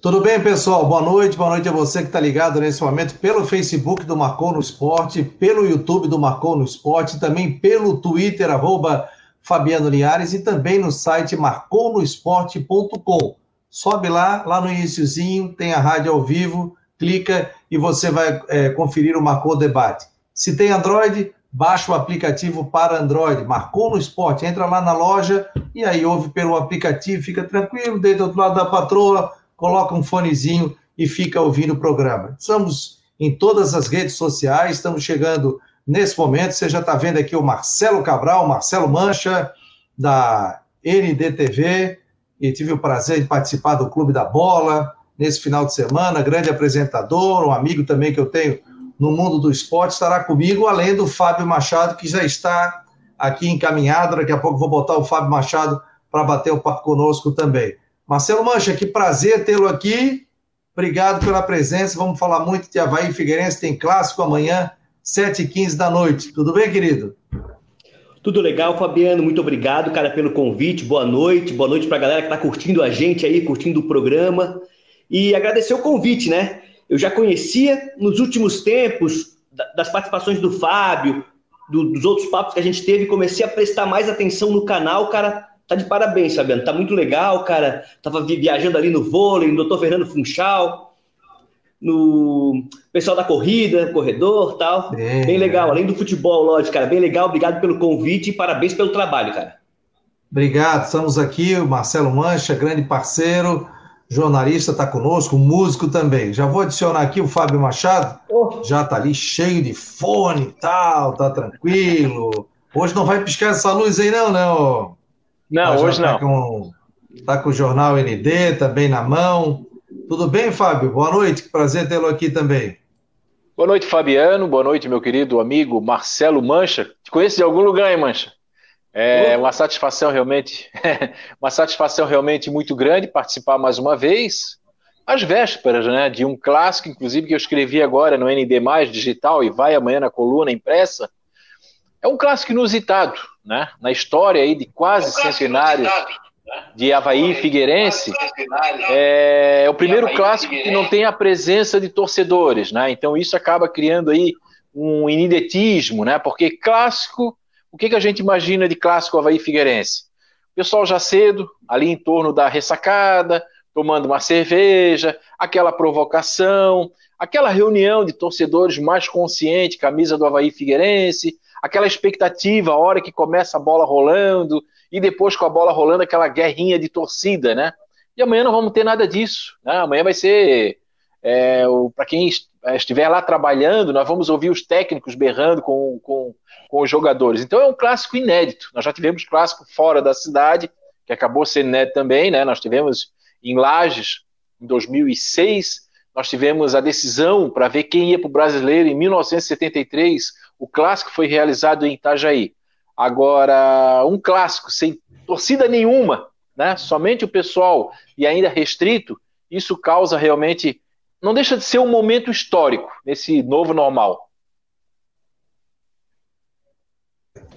Tudo bem, pessoal? Boa noite, boa noite a você que está ligado nesse momento pelo Facebook do Marcou no Esporte, pelo YouTube do Marcou no Esporte, também pelo Twitter, arroba Fabiano Linhares, e também no site marconosport.com. Sobe lá, lá no iníciozinho, tem a rádio ao vivo, clica e você vai é, conferir o Marcou Debate. Se tem Android, baixa o aplicativo para Android, Marcou no Esporte, entra lá na loja e aí ouve pelo aplicativo, fica tranquilo, desde do outro lado da patroa, coloca um fonezinho e fica ouvindo o programa. Estamos em todas as redes sociais, estamos chegando nesse momento, você já está vendo aqui o Marcelo Cabral, Marcelo Mancha, da NDTV, e tive o prazer de participar do Clube da Bola nesse final de semana, grande apresentador, um amigo também que eu tenho no mundo do esporte, estará comigo, além do Fábio Machado, que já está aqui encaminhado, daqui a pouco vou botar o Fábio Machado para bater o papo conosco também. Marcelo Mancha, que prazer tê-lo aqui. Obrigado pela presença. Vamos falar muito de Havaí Figueirense. Tem clássico amanhã, 7h15 da noite. Tudo bem, querido? Tudo legal, Fabiano. Muito obrigado, cara, pelo convite. Boa noite. Boa noite para a galera que está curtindo a gente aí, curtindo o programa. E agradecer o convite, né? Eu já conhecia nos últimos tempos das participações do Fábio, do, dos outros papos que a gente teve, comecei a prestar mais atenção no canal, cara tá de parabéns, Fabiano. Tá muito legal, cara. Tava viajando ali no vôlei, no doutor Fernando Funchal, no pessoal da corrida, corredor tal. É. Bem legal. Além do futebol, lógico, cara. Bem legal. Obrigado pelo convite e parabéns pelo trabalho, cara. Obrigado. Estamos aqui, o Marcelo Mancha, grande parceiro, jornalista, está conosco, músico também. Já vou adicionar aqui o Fábio Machado. Oh. Já tá ali cheio de fone e tal, tá tranquilo. Hoje não vai piscar essa luz aí, não, né? Ó? Não, hoje tá não. Com, tá com o jornal ND também na mão. Tudo bem, Fábio? Boa noite, que prazer tê-lo aqui também. Boa noite, Fabiano. Boa noite, meu querido amigo Marcelo Mancha. Te conheço de algum lugar, hein, Mancha? É uma satisfação realmente, uma satisfação realmente muito grande participar mais uma vez, às vésperas, né, de um clássico, inclusive que eu escrevi agora no ND digital e vai amanhã na coluna impressa. É um clássico inusitado, né? Na história aí de quase é centenário né? de Havaí Figueirense, é, é o primeiro clássico que não tem a presença de torcedores, né? Então isso acaba criando aí um inidetismo, né? Porque clássico, o que, que a gente imagina de clássico Havaí Figueirense? O pessoal já cedo, ali em torno da ressacada, tomando uma cerveja, aquela provocação, aquela reunião de torcedores mais consciente, camisa do Havaí Figueirense, aquela expectativa, a hora que começa a bola rolando, e depois com a bola rolando, aquela guerrinha de torcida, né? E amanhã não vamos ter nada disso. Né? Amanhã vai ser. É, Para quem é, estiver lá trabalhando, nós vamos ouvir os técnicos berrando com, com, com os jogadores. Então é um clássico inédito. Nós já tivemos clássico fora da cidade, que acabou sendo inédito também, né? Nós tivemos em Lages, em 2006, nós tivemos a decisão para ver quem ia para o brasileiro em 1973 o clássico foi realizado em Itajaí. Agora, um clássico sem torcida nenhuma, né? somente o pessoal e ainda restrito, isso causa realmente. Não deixa de ser um momento histórico nesse novo normal.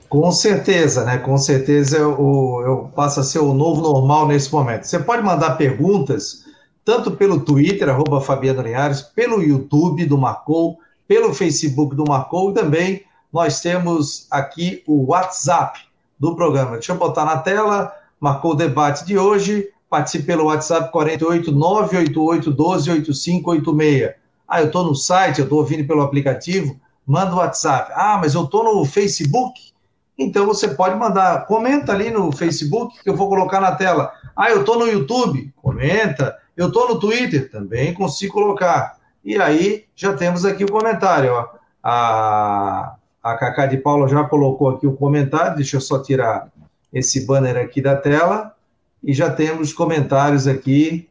Com certeza, né? Com certeza eu, eu passo a ser o novo normal nesse momento. Você pode mandar perguntas tanto pelo Twitter, arroba Fabiano Linhares, pelo YouTube do Marcou, pelo Facebook do Marcou e também nós temos aqui o WhatsApp do programa. Deixa eu botar na tela, marcou o debate de hoje, participe pelo WhatsApp 48 988 12 8586. Ah, eu estou no site, eu estou ouvindo pelo aplicativo, manda o WhatsApp. Ah, mas eu estou no Facebook? Então você pode mandar, comenta ali no Facebook que eu vou colocar na tela. Ah, eu estou no YouTube? Comenta. Eu estou no Twitter? Também consigo colocar. E aí já temos aqui o comentário. Ó. A, a Cacá de Paula já colocou aqui o comentário. Deixa eu só tirar esse banner aqui da tela. E já temos comentários aqui.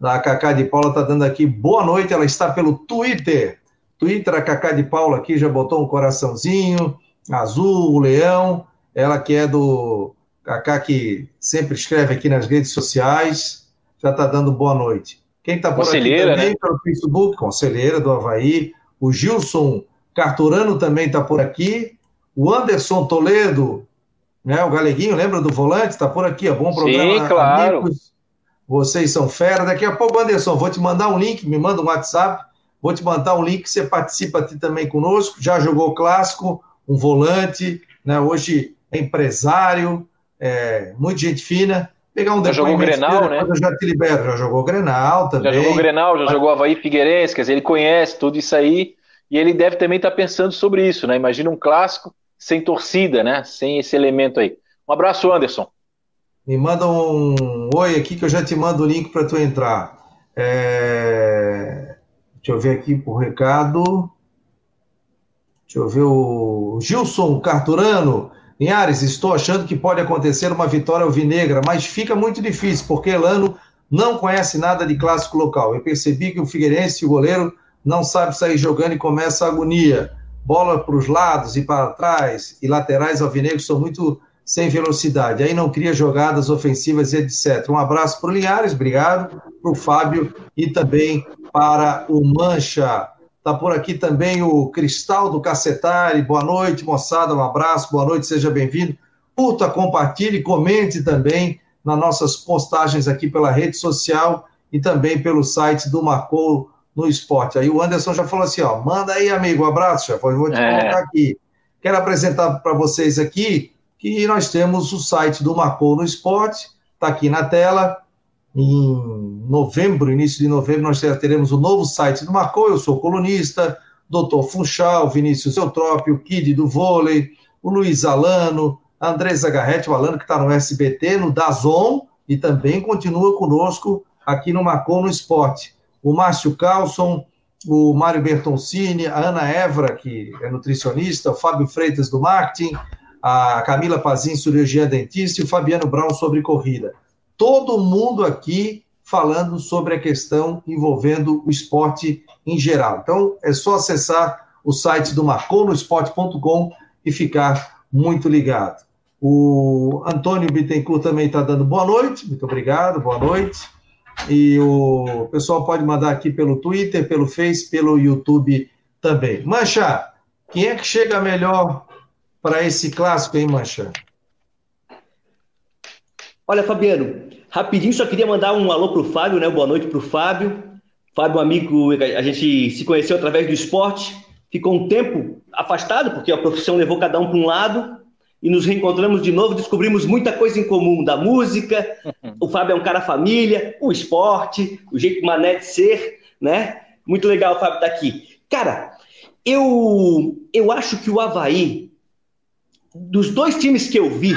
A Cacá de Paula está dando aqui boa noite. Ela está pelo Twitter. Twitter, a Cacá de Paula aqui já botou um coraçãozinho azul, o leão. Ela que é do Cacá, que sempre escreve aqui nas redes sociais. Já está dando boa noite. Quem está por aqui também né? pelo Facebook, conselheira do Havaí. O Gilson Carturano também está por aqui. O Anderson Toledo, né, o Galeguinho, lembra do volante? Está por aqui, ó, bom programa. Sim, claro. Amigos. Vocês são fera. Daqui a pouco, Anderson, vou te mandar um link, me manda um WhatsApp, vou te mandar um link, você participa aqui também conosco. Já jogou clássico, um volante, né? Hoje é empresário, é, muita gente fina. Pegar um já jogou Grenal, né? Já te libero, já jogou Grenal também. Já jogou Grenal, já Mas... jogou Havaí Figueirense, quer dizer, ele conhece tudo isso aí e ele deve também estar pensando sobre isso, né? Imagina um clássico sem torcida, né? Sem esse elemento aí. Um abraço, Anderson. Me manda um oi aqui que eu já te mando o link para tu entrar. É... Deixa eu ver aqui por recado. Deixa eu ver o Gilson Carturano. Linhares, estou achando que pode acontecer uma vitória alvinegra, mas fica muito difícil, porque Elano não conhece nada de clássico local. Eu percebi que o Figueirense, o goleiro, não sabe sair jogando e começa a agonia. Bola para os lados e para trás, e laterais alvinegros são muito sem velocidade. Aí não cria jogadas ofensivas, etc. Um abraço para o Linhares, obrigado, para o Fábio e também para o Mancha. Está por aqui também o Cristal do Cacetari. Boa noite, moçada. Um abraço, boa noite, seja bem-vindo. Curta, compartilhe, comente também nas nossas postagens aqui pela rede social e também pelo site do Marcou no Esporte. Aí o Anderson já falou assim: ó, manda aí, amigo, um abraço, chefe. Eu vou te é. colocar aqui. Quero apresentar para vocês aqui que nós temos o site do Marcou no Esporte, está aqui na tela. Em novembro, início de novembro, nós teremos o novo site do Marcou. Eu sou colunista, doutor Funchal, Vinícius Eutrópio, Kid do vôlei, o Luiz Alano, a Andressa Garretti, o Alano que está no SBT, no Dazon, e também continua conosco aqui no Marcou no Esporte. O Márcio Carlson, o Mário Bertoncini, a Ana Evra, que é nutricionista, o Fábio Freitas do marketing, a Camila Pazin, cirurgia dentista, e o Fabiano Brown sobre corrida. Todo mundo aqui falando sobre a questão envolvendo o esporte em geral. Então, é só acessar o site do marconosport.com e ficar muito ligado. O Antônio Bittencourt também está dando boa noite, muito obrigado, boa noite. E o pessoal pode mandar aqui pelo Twitter, pelo Face, pelo YouTube também. Mancha, quem é que chega melhor para esse clássico, hein, Mancha? Olha, Fabiano, rapidinho só queria mandar um alô pro Fábio, né? Boa noite pro Fábio. Fábio, amigo, a gente se conheceu através do esporte, ficou um tempo afastado, porque a profissão levou cada um para um lado, e nos reencontramos de novo, descobrimos muita coisa em comum, da música, o Fábio é um cara família, o esporte, o jeito mané de ser, né? Muito legal o Fábio estar tá aqui. Cara, eu, eu acho que o Havaí dos dois times que eu vi,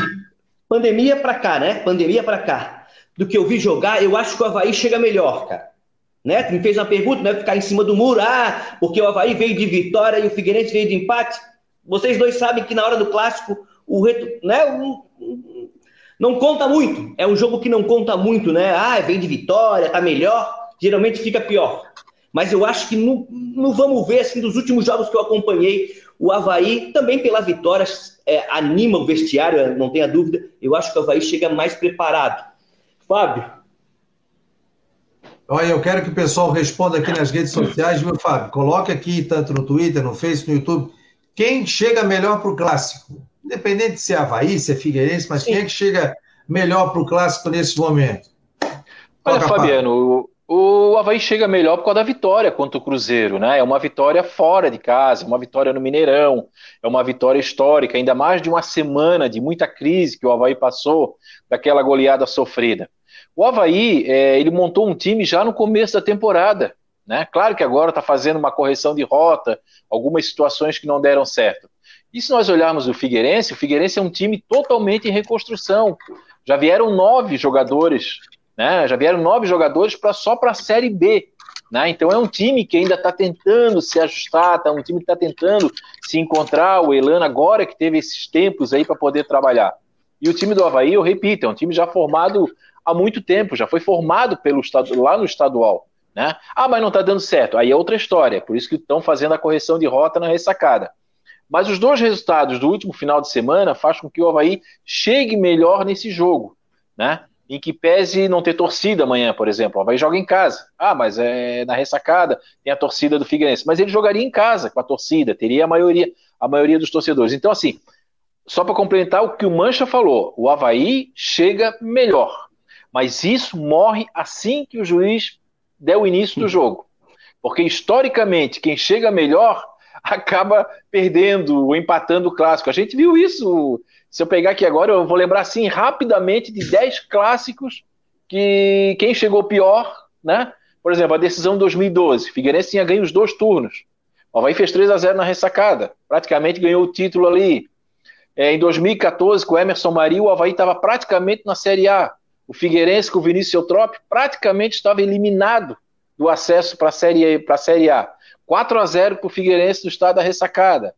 pandemia para cá, né? Pandemia para cá, do que eu vi jogar, eu acho que o Havaí chega melhor, cara. Né? Me fez uma pergunta, né? Ficar em cima do muro, ah, porque o Havaí veio de vitória e o Figueirense veio de empate. Vocês dois sabem que na hora do clássico, o reto, né? O, não conta muito. É um jogo que não conta muito, né? Ah, vem de vitória, tá melhor. Geralmente fica pior. Mas eu acho que no, no vamos ver, assim, dos últimos jogos que eu acompanhei, o Havaí, também pela vitória, é, anima o vestiário, não tenha dúvida. Eu acho que o Havaí chega mais preparado. Fábio? Olha, eu quero que o pessoal responda aqui nas redes sociais, meu Fábio. Coloque aqui, tanto no Twitter, no Facebook, no YouTube, quem chega melhor para o clássico? Independente se é Havaí, se é Figueirense, mas Sim. quem é que chega melhor para o clássico nesse momento? Olha, Fabiano, o Havaí chega melhor por causa da vitória contra o Cruzeiro, né? É uma vitória fora de casa, uma vitória no Mineirão, é uma vitória histórica, ainda mais de uma semana de muita crise que o Havaí passou, daquela goleada sofrida. O Havaí, é, ele montou um time já no começo da temporada, né? Claro que agora está fazendo uma correção de rota, algumas situações que não deram certo. E se nós olharmos o Figueirense, o Figueirense é um time totalmente em reconstrução. Já vieram nove jogadores né? Já vieram nove jogadores pra, só para a Série B. Né? Então é um time que ainda está tentando se ajustar, tá um time que está tentando se encontrar. O Elano agora que teve esses tempos aí para poder trabalhar. E o time do Havaí, eu repito, é um time já formado há muito tempo, já foi formado pelo estado, lá no estadual. Né? Ah, mas não está dando certo. Aí é outra história, por isso que estão fazendo a correção de rota na ressacada. Mas os dois resultados do último final de semana faz com que o Havaí chegue melhor nesse jogo. Né? em que pese não ter torcida amanhã, por exemplo. Vai jogar em casa. Ah, mas é na ressacada tem a torcida do Figueirense. Mas ele jogaria em casa com a torcida, teria a maioria, a maioria dos torcedores. Então, assim, só para complementar o que o Mancha falou, o Havaí chega melhor. Mas isso morre assim que o juiz der o início do jogo. Porque historicamente, quem chega melhor acaba perdendo ou empatando o clássico. A gente viu isso. Se eu pegar aqui agora, eu vou lembrar assim rapidamente de 10 clássicos que quem chegou pior, né? Por exemplo, a decisão de 2012, Figueirense tinha ganho os dois turnos. O Havaí fez 3 a 0 na ressacada, praticamente ganhou o título ali. É, em 2014, com o Emerson Maria, o Havaí estava praticamente na Série A. O Figueirense, com o Vinícius Eutrópio, praticamente estava eliminado do acesso para a série, a série A. 4 a 0 para o Figueirense no estado da ressacada.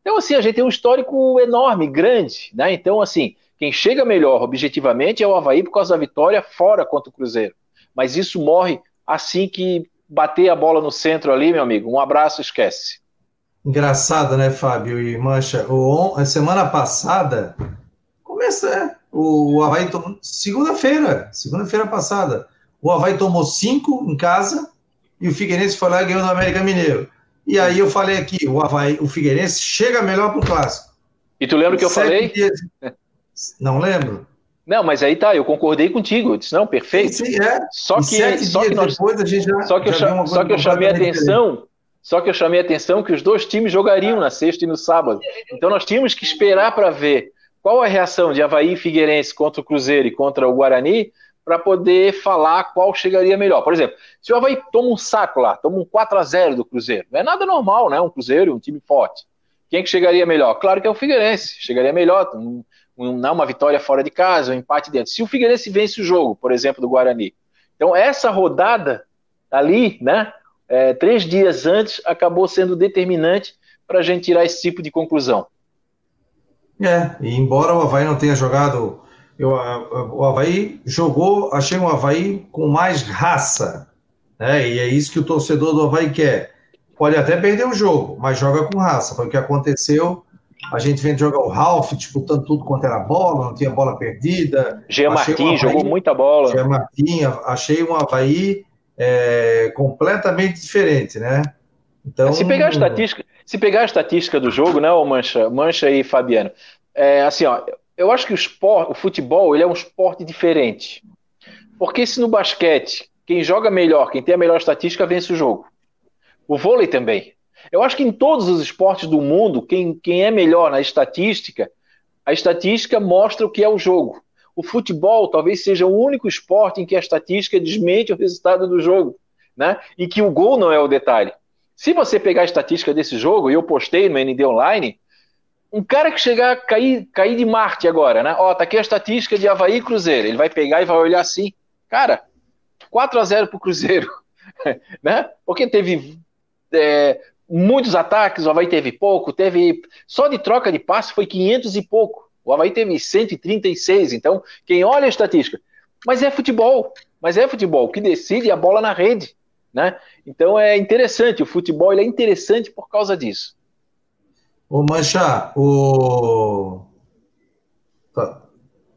Então, assim, a gente tem um histórico enorme, grande. Né? Então, assim, quem chega melhor objetivamente é o Havaí por causa da vitória fora contra o Cruzeiro. Mas isso morre assim que bater a bola no centro ali, meu amigo. Um abraço, esquece. Engraçado, né, Fábio e Mancha? O, a semana passada, começa, é, o, Havaí tomou. Segunda-feira, segunda-feira passada, o Havaí tomou cinco em casa e o Figueirense foi lá e ganhou do América Mineiro. E aí eu falei aqui, o Havaí, o Figueirense chega melhor pro clássico. E tu lembra o que eu Sete falei? Dias... Não lembro. Não, mas aí tá, eu concordei contigo. Eu disse, não, perfeito. Sim, sim é. Só que, só que nós, depois a gente já. Só que, já eu, só que eu chamei a atenção. Diferente. Só que eu chamei a atenção que os dois times jogariam na sexta e no sábado. Então nós tínhamos que esperar para ver qual a reação de Havaí e Figueirense contra o Cruzeiro e contra o Guarani para poder falar qual chegaria melhor. Por exemplo, se o Havaí toma um saco lá, toma um 4 a 0 do Cruzeiro, não é nada normal, né? Um Cruzeiro, um time forte. Quem que chegaria melhor? Claro que é o Figueirense, chegaria melhor, um, um, uma vitória fora de casa, um empate dentro. Se o Figueirense vence o jogo, por exemplo, do Guarani. Então, essa rodada ali, né, é, três dias antes, acabou sendo determinante para a gente tirar esse tipo de conclusão. É, e embora o Havaí não tenha jogado, eu, o Havaí jogou, achei um Havaí com mais raça, né, e é isso que o torcedor do Havaí quer. Pode até perder o jogo, mas joga com raça, foi o que aconteceu a gente vem jogar o Ralph disputando tudo quanto era bola, não tinha bola perdida. Gia Martins jogou muita bola. Gia Martins, achei um Havaí é, completamente diferente, né? Então, se pegar a estatística, se pegar a estatística do jogo, né, Mancha, Mancha e Fabiano, é, assim, ó, eu acho que o esporte, o futebol, ele é um esporte diferente. Porque se no basquete, quem joga melhor, quem tem a melhor estatística, vence o jogo. O vôlei também. Eu acho que em todos os esportes do mundo, quem, quem é melhor na estatística, a estatística mostra o que é o jogo. O futebol talvez seja o único esporte em que a estatística desmente o resultado do jogo, né? E que o gol não é o detalhe. Se você pegar a estatística desse jogo, e eu postei no ND Online, um cara que chegar a cair, cair de Marte agora, né? Ó, tá aqui a estatística de Havaí e Cruzeiro. Ele vai pegar e vai olhar assim, cara, 4 a 0 pro Cruzeiro, né? Porque teve é, muitos ataques, o Havaí teve pouco, teve só de troca de passe foi 500 e pouco. O Havaí teve 136, então quem olha a estatística, mas é futebol, mas é futebol, o que decide é a bola na rede, né? Então é interessante, o futebol ele é interessante por causa disso. Ô Mancha, o tá.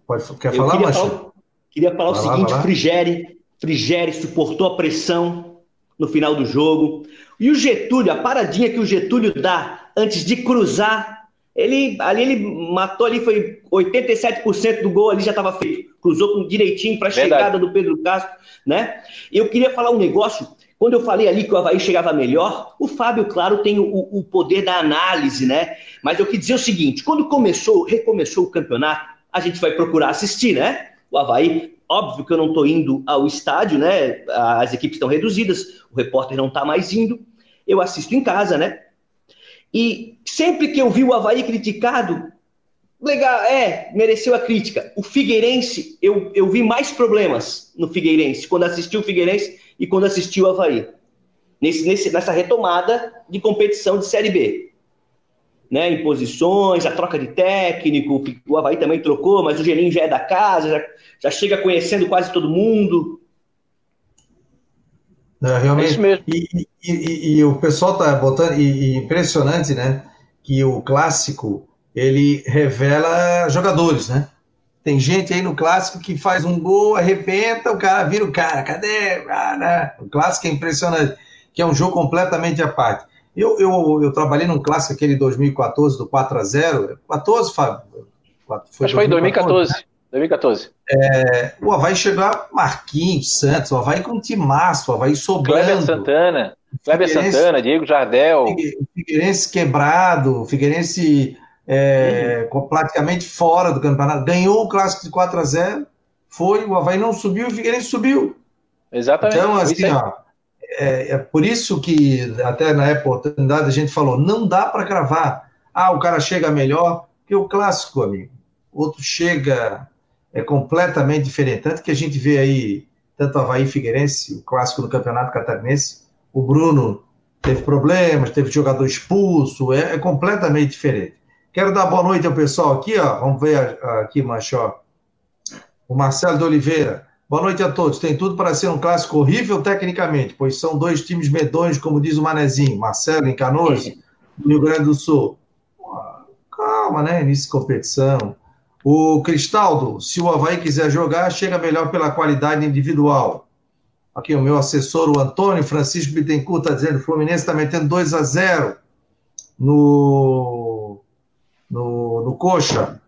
Pode, quer falar, queria Mancha? Falar, queria falar vai o lá, seguinte, Frigere, Frigere suportou a pressão no final do jogo. E o Getúlio, a paradinha que o Getúlio dá antes de cruzar, ele ali ele matou ali, foi 87% do gol ali já estava feito. Cruzou com direitinho para a chegada do Pedro Castro, né? E eu queria falar um negócio. Quando eu falei ali que o Havaí chegava melhor, o Fábio, claro, tem o, o poder da análise, né? Mas eu queria dizer o seguinte: quando começou, recomeçou o campeonato, a gente vai procurar assistir, né? O Havaí Óbvio que eu não estou indo ao estádio, né? As equipes estão reduzidas, o repórter não está mais indo eu assisto em casa, né? E sempre que eu vi o Havaí criticado, legal, é, mereceu a crítica. O Figueirense, eu, eu vi mais problemas no Figueirense, quando assisti o Figueirense e quando assisti o Havaí. Nesse, nesse, nessa retomada de competição de Série B. Né, em posições, a troca de técnico, o Havaí também trocou, mas o Geninho já é da casa, já, já chega conhecendo quase todo mundo. É, realmente. É isso mesmo. E, e, e, e, o pessoal tá botando, e, impressionante, né? Que o clássico ele revela jogadores, né? Tem gente aí no clássico que faz um gol, arrebenta, o cara vira o cara, cadê? Ah, né? O clássico é impressionante, que é um jogo completamente à parte. Eu, eu, eu trabalhei num clássico aquele 2014 do 4 a 0 14, Fábio? Foi Acho que foi 2014. Né? 2014. É, o Havaí chegou a Marquinhos, Santos, o Havaí com um timaço, o Havaí sobrando. Kleber Santana, Kleber Santana, Diego Jardel. O Figueirense quebrado, o Figueirense é, uhum. praticamente fora do campeonato. Ganhou o clássico de 4 a 0 foi, o Havaí não subiu, o Figueirense subiu. Exatamente. Então, assim, ó, é, é, por isso que até na época, oportunidade, a gente falou, não dá para cravar. Ah, o cara chega melhor que o clássico, amigo. Outro chega é completamente diferente. Tanto que a gente vê aí, tanto Havaí e Figueirense, o clássico do Campeonato Catarinense, o Bruno teve problemas, teve jogador expulso, é, é completamente diferente. Quero dar boa noite ao pessoal aqui, ó. Vamos ver aqui, Machó. O Marcelo de Oliveira. Boa noite a todos. Tem tudo para ser um clássico horrível tecnicamente, pois são dois times medonhos, como diz o Manezinho. Marcelo em Canoas, do Rio Grande do Sul. Calma, né? Início de competição. O Cristaldo, se o Havaí quiser jogar, chega melhor pela qualidade individual. Aqui o meu assessor, o Antônio Francisco Bittencourt, está dizendo que o Fluminense está metendo 2 a 0 no, no, no Coxa.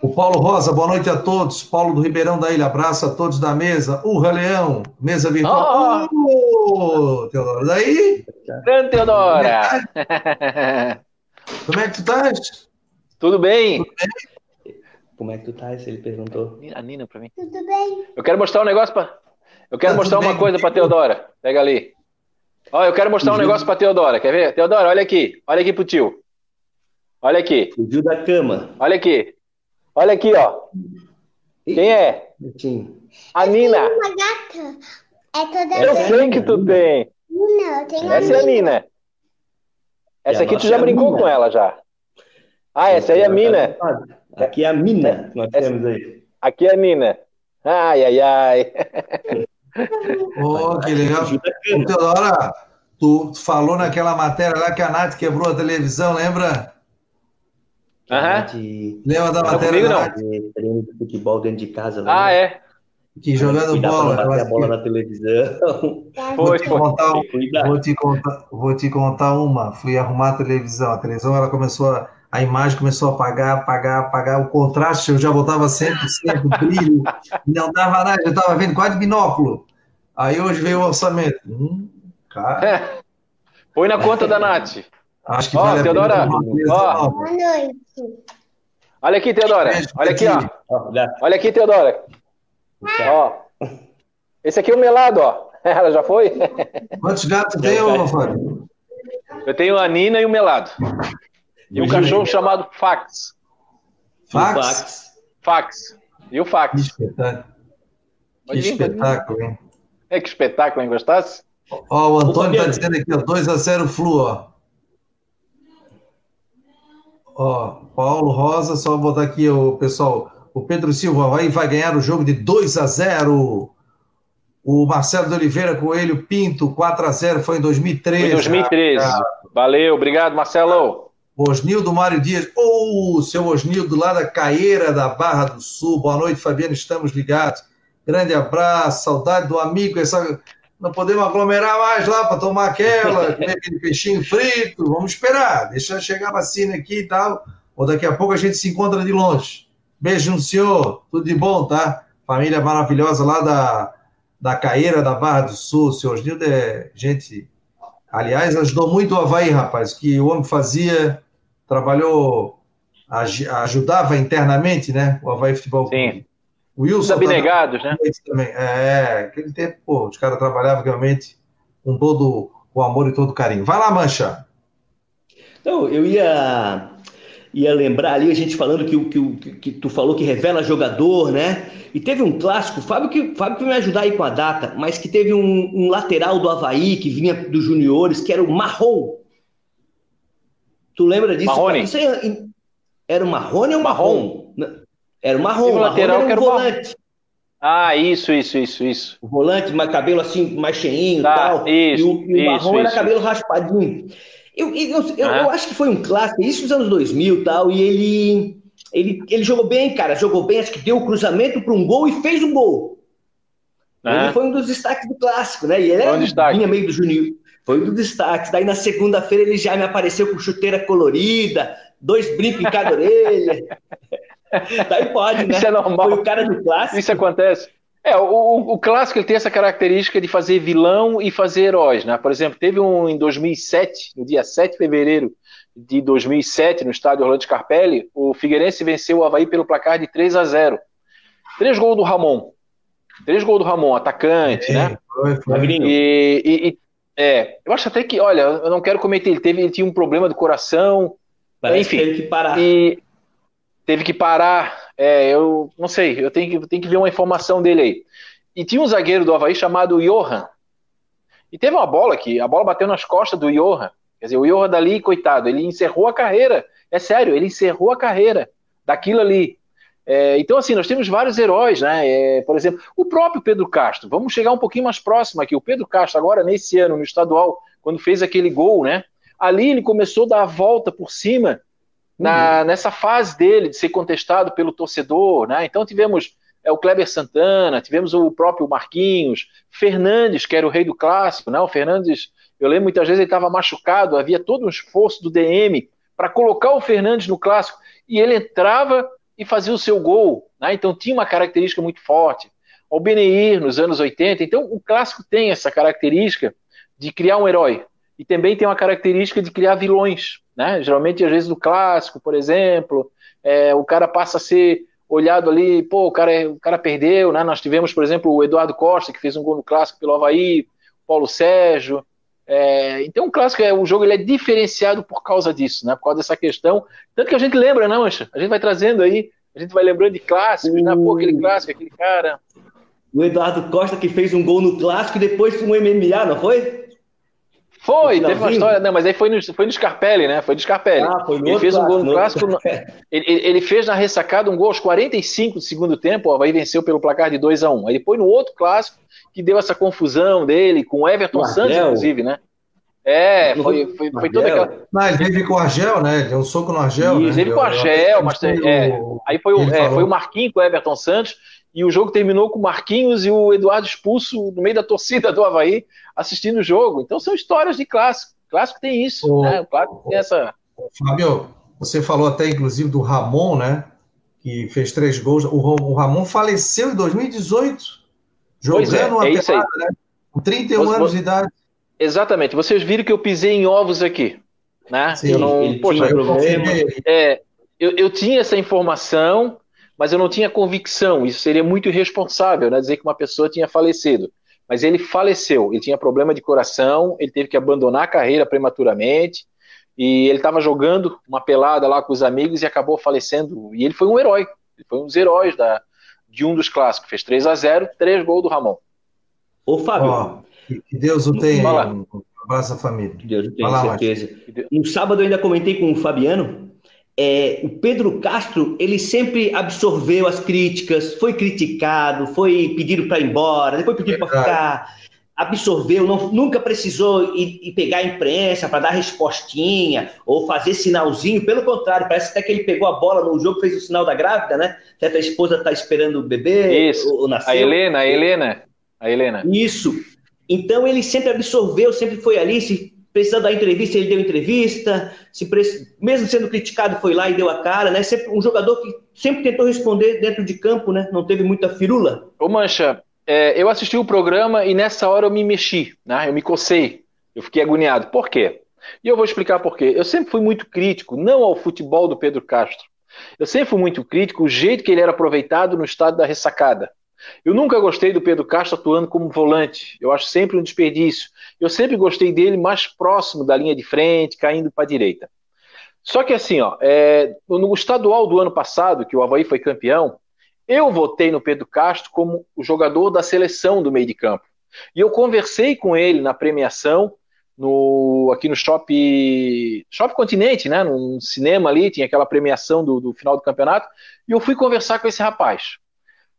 O Paulo Rosa, boa noite a todos. Paulo do Ribeirão da Ilha, abraço a todos da mesa. Urra Leão, mesa virtual. Oh! oh Teodoro, daí? Grande Teodora! Como é que tu estás? Tudo bem? Tudo bem? Como é que tu estás? Ele perguntou. A Nina para mim. Tudo bem. Eu quero mostrar um negócio para. Eu quero tá mostrar uma bem, coisa para Teodora. Pega ali. Ó, eu quero mostrar um negócio para Teodora. Quer ver? Teodora, olha aqui. Olha aqui pro tio. Olha aqui. Fugiu da cama. Olha aqui. Olha aqui, ó. Quem é? Sim. A Nina. Eu uma gata. É toda Eu sei que tu tem. Não, eu tenho Essa é a Nina. Essa aqui tu já brincou com ela já. Ah, essa aí é a Mina. Aqui é a Mina que nós temos aí. Aqui é a Nina. Ai, ai, ai. Oh, que legal. Teodora, tu falou naquela matéria lá que a Nath quebrou a televisão, lembra? De... Lembra da matéria comigo, não? De treino de futebol dentro de casa. Lembra? Ah, é? Que jogando bola. Bater a bola na televisão. Vou te, contar, vou, te contar, vou te contar uma. Fui arrumar a televisão. A televisão ela começou a, a imagem começou a apagar, apagar, apagar. O contraste eu já botava sempre, sempre brilho. Não dava nada, eu estava vendo quase binóculo. Aí hoje veio o orçamento. Hum, cara. Põe na conta da Nath. Acho que oh, vale Teodora. Ó. Boa noite. Olha aqui, Teodora. Olha aqui, ó. Olha aqui, Teodora. Ó. Esse aqui é o melado, ó. Ela já foi? Quantos gatos tem, ô Fábio? Eu tenho a Nina e o melado. E um cachorro chamado Fax. Fax? Fax. E o Fax. Que espetáculo. Que espetáculo, hein? É que espetáculo, hein? Gostasse? Ó, o Antônio está dizendo aqui, ó, 2x0 Flu, ó. Ó, Paulo Rosa, só botar aqui o pessoal. O Pedro Silva vai, vai ganhar o jogo de 2 a 0. O Marcelo de Oliveira Coelho Pinto, 4 a 0 foi em 2013. Foi em 2013. Ah, Valeu, obrigado, Marcelo. Osnildo Mário Dias. Ô, oh, seu Osnildo, lá da Caeira da Barra do Sul. Boa noite, Fabiano, estamos ligados. Grande abraço, saudade do amigo. Essa... Não podemos aglomerar mais lá para tomar aquela, aquele peixinho frito. Vamos esperar, deixa chegar a vacina aqui e tal. Ou daqui a pouco a gente se encontra de longe. Beijo no senhor, tudo de bom, tá? Família maravilhosa lá da, da Caeira da Barra do Sul. O senhor Osnildo é gente. Aliás, ajudou muito o Havaí, rapaz, que o homem fazia trabalhou, ajudava internamente, né? O Havaí Futebol Sim. O Wilson. Os abnegados, né? Também. É, aquele tempo, pô, os caras trabalhavam realmente com todo o amor e todo o carinho. Vai lá, Mancha. Não, eu ia ia lembrar ali a gente falando que, que, que, tu falou que revela jogador, né? E teve um clássico, Fábio que Fábio que me ajudar aí com a data, mas que teve um, um lateral do Havaí que vinha dos juniores, que era o Marrom. Tu lembra disso? Marrone. Era o Marrone ou Marrom? Era o Marrom. O lateral era um volante. Ah, isso, isso, isso, isso. O volante, mas cabelo assim, mais cheinho tá, tal. Isso, e o, e o isso, Marrom isso. era cabelo raspadinho. Eu, eu, eu, ah. eu, acho que foi um clássico, isso nos anos 2000 tal, e ele, ele, ele jogou bem, cara, jogou bem, acho que deu o um cruzamento para um gol e fez um gol. Ah. Ele foi um dos destaques do clássico, né? E ele um vinha meio do Juninho. Foi um dos destaques. Daí na segunda-feira ele já me apareceu com chuteira colorida, dois brincos em cada orelha. Daí pode, né? Isso é normal. Foi o cara do clássico. Isso acontece. É, o, o, clássico ele tem essa característica de fazer vilão e fazer heróis, né? Por exemplo, teve um em 2007, no dia 7 de fevereiro de 2007, no estádio Orlando Scarpelli, o Figueirense venceu o Havaí pelo placar de 3 a 0. Três gols do Ramon. Três gols do Ramon, atacante, é, né? Foi, foi. E, e, e, é, eu acho até que, olha, eu não quero cometer, ele teve, ele tinha um problema do coração, Parece enfim. teve que parar. E teve que parar. É, eu não sei, eu tenho que, tenho que ver uma informação dele aí. E tinha um zagueiro do Havaí chamado Johan. E teve uma bola que a bola bateu nas costas do Johan. Quer dizer, o Johan dali, coitado, ele encerrou a carreira. É sério, ele encerrou a carreira daquilo ali. É, então, assim, nós temos vários heróis, né? É, por exemplo, o próprio Pedro Castro. Vamos chegar um pouquinho mais próximo aqui. O Pedro Castro, agora nesse ano, no estadual, quando fez aquele gol, né? Ali ele começou a dar a volta por cima na, uhum. nessa fase dele de ser contestado pelo torcedor, né? Então tivemos é, o Kleber Santana, tivemos o próprio Marquinhos, Fernandes, que era o rei do clássico, né? O Fernandes, eu lembro muitas vezes ele estava machucado, havia todo um esforço do DM para colocar o Fernandes no clássico e ele entrava e fazia o seu gol. Né? Então tinha uma característica muito forte. O Beneir, nos anos 80. Então o clássico tem essa característica de criar um herói. E também tem uma característica de criar vilões. Né? Geralmente, às vezes, no clássico, por exemplo, é, o cara passa a ser olhado ali, pô, o cara, o cara perdeu, né? Nós tivemos, por exemplo, o Eduardo Costa, que fez um gol no clássico pelo Havaí, Paulo Sérgio. É, então o clássico é o jogo ele é diferenciado por causa disso, né? Por causa dessa questão. Tanto que a gente lembra, não, Mancha? A gente vai trazendo aí, a gente vai lembrando de clássicos, né? Pô, aquele clássico, aquele cara. O Eduardo Costa que fez um gol no clássico e depois um MMA, não foi? Foi, teve uma história, não, mas aí foi no, foi no Scarpelli, né? Foi no Scarpelli. Ah, foi no ele fez um gol no clássico. No, ele, ele, fez na ressacada um gol aos 45 do segundo tempo, o Havaí venceu pelo placar de 2 a 1 um. Aí depois no outro clássico, que deu essa confusão dele com o Everton Santos, inclusive, né? É, foi, foi, foi toda aquela. Não, ele veio com o Argel, né? Ele deu um soco no Argel. Isso, né? ele com o Argel, mas é, aí foi o, é, foi o Marquinhos com o Everton Santos, e o jogo terminou com o Marquinhos e o Eduardo expulso no meio da torcida do Havaí assistindo o jogo. Então são histórias de clássico. Clássico tem isso, o, né? O clássico tem essa. Fábio, você falou até inclusive do Ramon, né? Que fez três gols. O, o Ramon faleceu em 2018 Jogando é, uma é pelada, né? Com 31 você, anos de idade. Exatamente. Vocês viram que eu pisei em ovos aqui. Né? Sim, eu não, poxa, eu, é, eu, eu, tinha essa informação, mas eu não tinha convicção. Isso seria muito irresponsável, né? Dizer que uma pessoa tinha falecido. Mas ele faleceu. Ele tinha problema de coração, ele teve que abandonar a carreira prematuramente. E ele estava jogando uma pelada lá com os amigos e acabou falecendo. E ele foi um herói. Ele foi um dos heróis da, de um dos clássicos. Fez 3 a 0 três gols do Ramon. Ô, Fábio. Oh, que Deus o tenha. Um abraço à família. Que Deus o tenha, certeza. No sábado eu ainda comentei com o Fabiano. É, o Pedro Castro, ele sempre absorveu as críticas, foi criticado, foi pedido para ir embora, depois pedido para ficar absorveu, não, nunca precisou ir, ir pegar a imprensa para dar respostinha ou fazer sinalzinho, pelo contrário, parece até que ele pegou a bola no jogo, fez o sinal da grávida, né? Certo? A esposa está esperando o bebê, Isso. Ou, ou nasceu. A Helena, a Helena, a Helena. Isso. Então ele sempre absorveu, sempre foi ali, se precisando dar entrevista, ele deu entrevista, se mesmo sendo criticado, foi lá e deu a cara, né? Sempre um jogador que sempre tentou responder dentro de campo, né? Não teve muita firula. Ô Mancha, é, eu assisti o programa e nessa hora eu me mexi, né? eu me cocei, eu fiquei agoniado. Por quê? E eu vou explicar por quê. Eu sempre fui muito crítico, não ao futebol do Pedro Castro. Eu sempre fui muito crítico o jeito que ele era aproveitado no estado da ressacada. Eu nunca gostei do Pedro Castro atuando como volante. Eu acho sempre um desperdício. Eu sempre gostei dele mais próximo da linha de frente, caindo para a direita. Só que assim, ó, é, no estadual do ano passado, que o Havaí foi campeão, eu votei no Pedro Castro como o jogador da seleção do meio de campo. E eu conversei com ele na premiação, no, aqui no Shopping, Shopping Continente, né, no cinema ali, tinha aquela premiação do, do final do campeonato, e eu fui conversar com esse rapaz.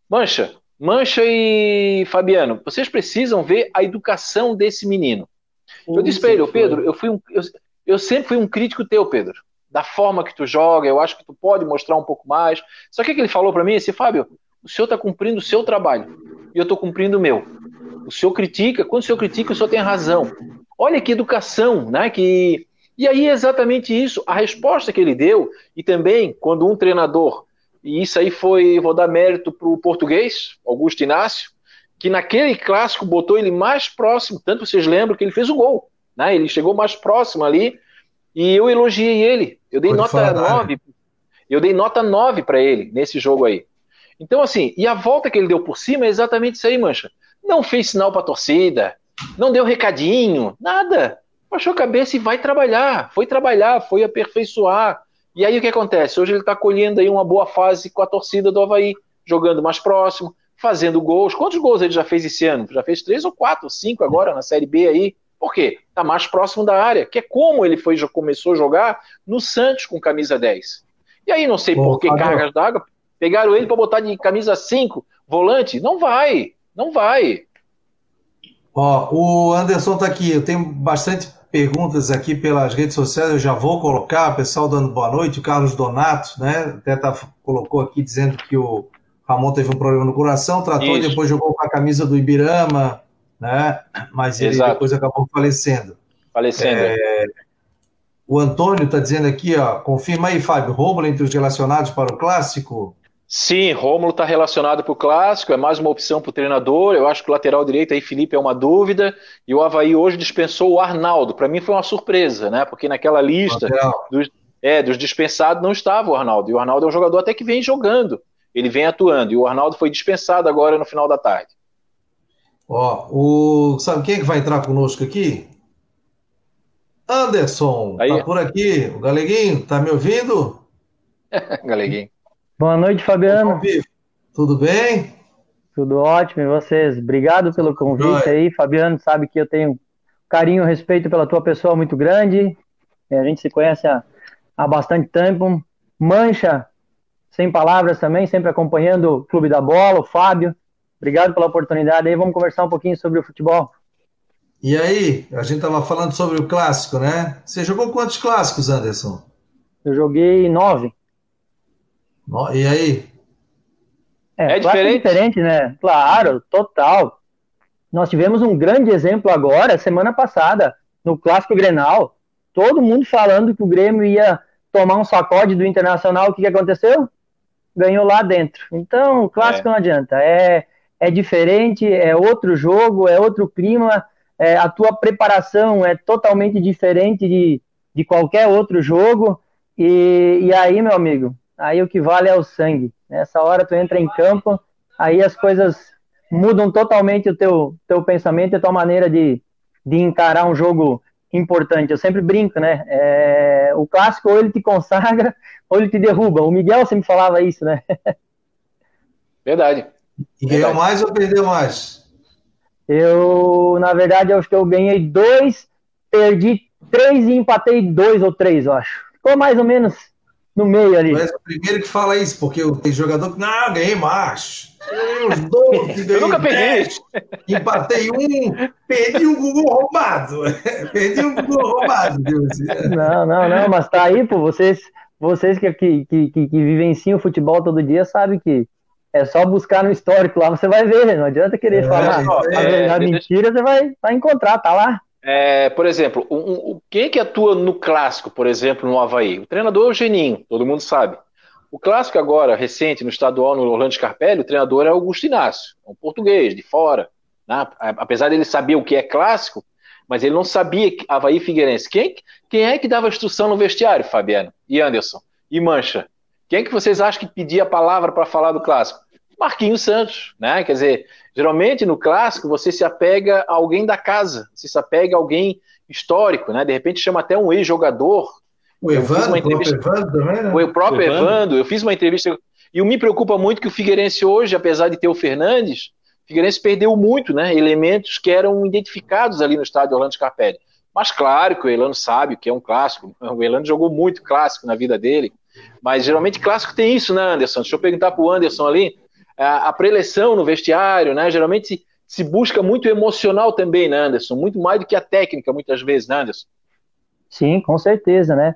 Mancha, Mancha e Fabiano, vocês precisam ver a educação desse menino. eu disse para ele, Pedro, eu, fui um, eu, eu sempre fui um crítico teu, Pedro da forma que tu joga, eu acho que tu pode mostrar um pouco mais. Só que, que ele falou para mim assim, Fábio, o senhor está cumprindo o seu trabalho e eu estou cumprindo o meu. O senhor critica, quando o senhor critica, o senhor tem razão. Olha que educação, né? Que... E aí é exatamente isso, a resposta que ele deu, e também quando um treinador e isso aí foi, vou dar mérito para o português, Augusto Inácio, que naquele clássico botou ele mais próximo, tanto vocês lembram que ele fez o gol, né? Ele chegou mais próximo ali e eu elogiei ele. Eu dei Pode nota falar, 9. Né? Eu dei nota 9 para ele nesse jogo aí. Então, assim, e a volta que ele deu por cima é exatamente isso aí, Mancha. Não fez sinal para a torcida, não deu recadinho, nada. Baixou a cabeça e vai trabalhar. Foi trabalhar, foi aperfeiçoar. E aí o que acontece? Hoje ele está colhendo aí uma boa fase com a torcida do Havaí, jogando mais próximo, fazendo gols. Quantos gols ele já fez esse ano? Já fez três ou quatro, ou cinco agora na Série B aí. Por quê? Está mais próximo da área, que é como ele foi, começou a jogar no Santos com camisa 10. E aí, não sei Pô, por que cargas d'água, pegaram ele para botar de camisa 5, volante. Não vai, não vai. Ó, o Anderson está aqui, eu tenho bastante perguntas aqui pelas redes sociais, eu já vou colocar, o pessoal dando boa noite, o Carlos Donato, né, até tá, colocou aqui dizendo que o Ramon teve um problema no coração, tratou Isso. e depois jogou com a camisa do Ibirama, né, mas ele Exato. depois acabou falecendo. Falecendo. É, o Antônio está dizendo aqui, ó, confirma aí, Fábio, Rômulo entre os relacionados para o Clássico? Sim, Rômulo está relacionado para o clássico, é mais uma opção para o treinador. Eu acho que o lateral direito aí, Felipe, é uma dúvida. E o Havaí hoje dispensou o Arnaldo. Para mim foi uma surpresa, né? Porque naquela lista dos, é, dos dispensados não estava o Arnaldo. E o Arnaldo é um jogador até que vem jogando, ele vem atuando. E o Arnaldo foi dispensado agora no final da tarde. Ó, o... sabe quem é que vai entrar conosco aqui? Anderson, aí. tá por aqui. O Galeguinho, tá me ouvindo? Galeguinho. Boa noite, Fabiano. Tudo bem? Tudo ótimo, e vocês? Obrigado pelo convite aí, Fabiano. Sabe que eu tenho carinho e respeito pela tua pessoa muito grande. É, a gente se conhece há, há bastante tempo. Mancha, sem palavras também, sempre acompanhando o Clube da Bola, o Fábio. Obrigado pela oportunidade aí. Vamos conversar um pouquinho sobre o futebol. E aí, a gente estava falando sobre o clássico, né? Você jogou quantos clássicos, Anderson? Eu joguei nove. E aí? É, é diferente? diferente, né? Claro, total. Nós tivemos um grande exemplo agora, semana passada, no Clássico Grenal. Todo mundo falando que o Grêmio ia tomar um sacode do Internacional. O que, que aconteceu? Ganhou lá dentro. Então, o Clássico é. não adianta. É, é diferente, é outro jogo, é outro clima. É, a tua preparação é totalmente diferente de, de qualquer outro jogo. E, e aí, meu amigo, aí o que vale é o sangue. Nessa hora tu entra em campo, aí as coisas mudam totalmente o teu, teu pensamento e a tua maneira de, de encarar um jogo importante. Eu sempre brinco, né? É, o clássico ou ele te consagra ou ele te derruba. O Miguel sempre falava isso, né? Verdade. E ganhou mais ou perdeu mais? Eu, na verdade, acho que eu ganhei dois, perdi três e empatei dois ou três, eu acho. Ficou mais ou menos no meio ali. És o primeiro que fala isso, porque tem jogador que, não, ganhei mais. Ganhei os dois, Eu nunca peguei. empatei um, perdi um Google roubado. perdi um Google roubado. Não, não, não, mas tá aí, pô, vocês, vocês que, que, que, que vivenciam o futebol todo dia sabem que é só buscar no histórico lá, você vai ver, não adianta querer é, falar é, a é, mentira, você vai, vai encontrar, tá lá. É, por exemplo, um, um, quem que atua no clássico, por exemplo, no Havaí? O treinador é o Geninho, todo mundo sabe. O clássico agora, recente, no estadual, no Orlando Scarpelli, o treinador é Augusto Inácio, um português, de fora. Né? Apesar dele saber o que é clássico, mas ele não sabia que Havaí Figueirense. Quem, quem é que dava instrução no vestiário, Fabiano? E Anderson? E Mancha? Quem é que vocês acham que pedia a palavra para falar do clássico? Marquinhos Santos, né? Quer dizer, geralmente no clássico você se apega a alguém da casa, você se apega a alguém histórico, né? De repente chama até um ex-jogador. O Evandro, entrevista... o Evandro também, né? O próprio Evandro. Evandro. Eu fiz uma entrevista e me preocupa muito que o Figueirense hoje, apesar de ter o Fernandes, o Figueirense perdeu muito, né? Elementos que eram identificados ali no estádio Orlando Scarpelli. Mas claro que o Elano sabe o que é um clássico. O Elano jogou muito clássico na vida dele. Mas geralmente clássico tem isso, né, Anderson? Deixa eu perguntar para o Anderson ali a, preleção no vestiário, né? Geralmente se, busca muito emocional também, né, Anderson? Muito mais do que a técnica, muitas vezes, né, Anderson? Sim, com certeza, né?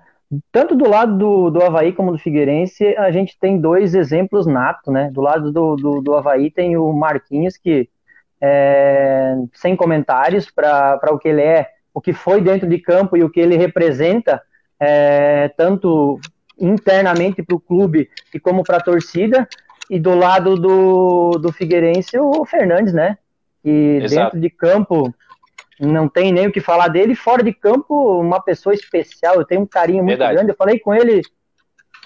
Tanto do lado do, do Havaí como do Figueirense, a gente tem dois exemplos natos, né? Do lado do, do, do Havaí tem o Marquinhos, que é, sem comentários para o que ele é, o que foi dentro de campo e o que ele representa, é, tanto internamente para o clube e como para a torcida. E do lado do, do Figueirense, o Fernandes, né? E dentro de campo não tem nem o que falar dele. Fora de campo, uma pessoa especial. Eu tenho um carinho muito Verdade. grande. Eu falei com ele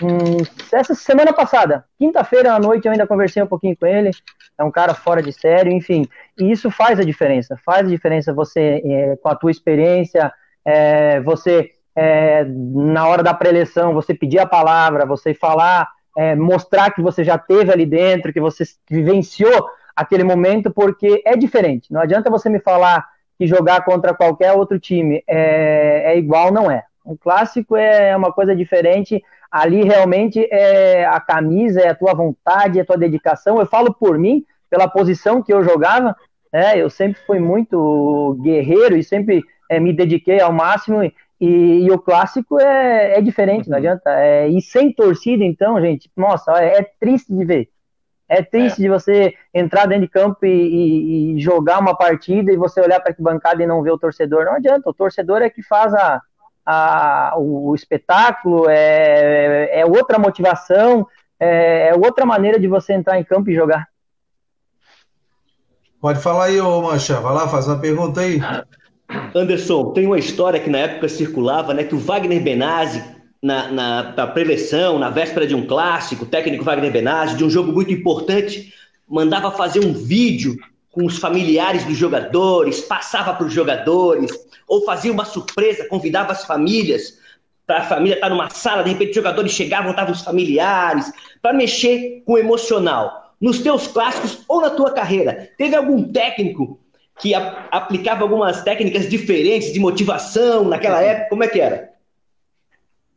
hum, essa semana passada, quinta-feira à noite, eu ainda conversei um pouquinho com ele. É um cara fora de sério, enfim. E isso faz a diferença. Faz a diferença você, é, com a tua experiência, é, você, é, na hora da preleção, você pedir a palavra, você falar, é, mostrar que você já teve ali dentro, que você vivenciou aquele momento, porque é diferente. Não adianta você me falar que jogar contra qualquer outro time é, é igual, não é. Um clássico é uma coisa diferente. Ali realmente é a camisa, é a tua vontade, é a tua dedicação. Eu falo por mim, pela posição que eu jogava, né? Eu sempre fui muito guerreiro e sempre é, me dediquei ao máximo. E, o clássico é, é diferente, não adianta. É, e sem torcida, então, gente, nossa, é, é triste de ver. É triste é. de você entrar dentro de campo e, e, e jogar uma partida e você olhar para a bancada e não ver o torcedor. Não adianta, o torcedor é que faz a, a, o, o espetáculo, é, é outra motivação, é, é, outra maneira de você entrar em campo e jogar. Pode falar aí, ô Mancha, vai lá, faz uma pergunta aí. Anderson, tem uma história que na época circulava, né, que o Wagner Benazzi, na, na, na preleção, na véspera de um clássico, o técnico Wagner Benazzi, de um jogo muito importante, mandava fazer um vídeo com os familiares dos jogadores, passava para os jogadores, ou fazia uma surpresa, convidava as famílias para a família estar numa sala, de repente os jogadores chegavam, estavam os familiares, para mexer com o emocional. Nos teus clássicos ou na tua carreira, teve algum técnico que a, aplicava algumas técnicas diferentes de motivação naquela época? Como é que era?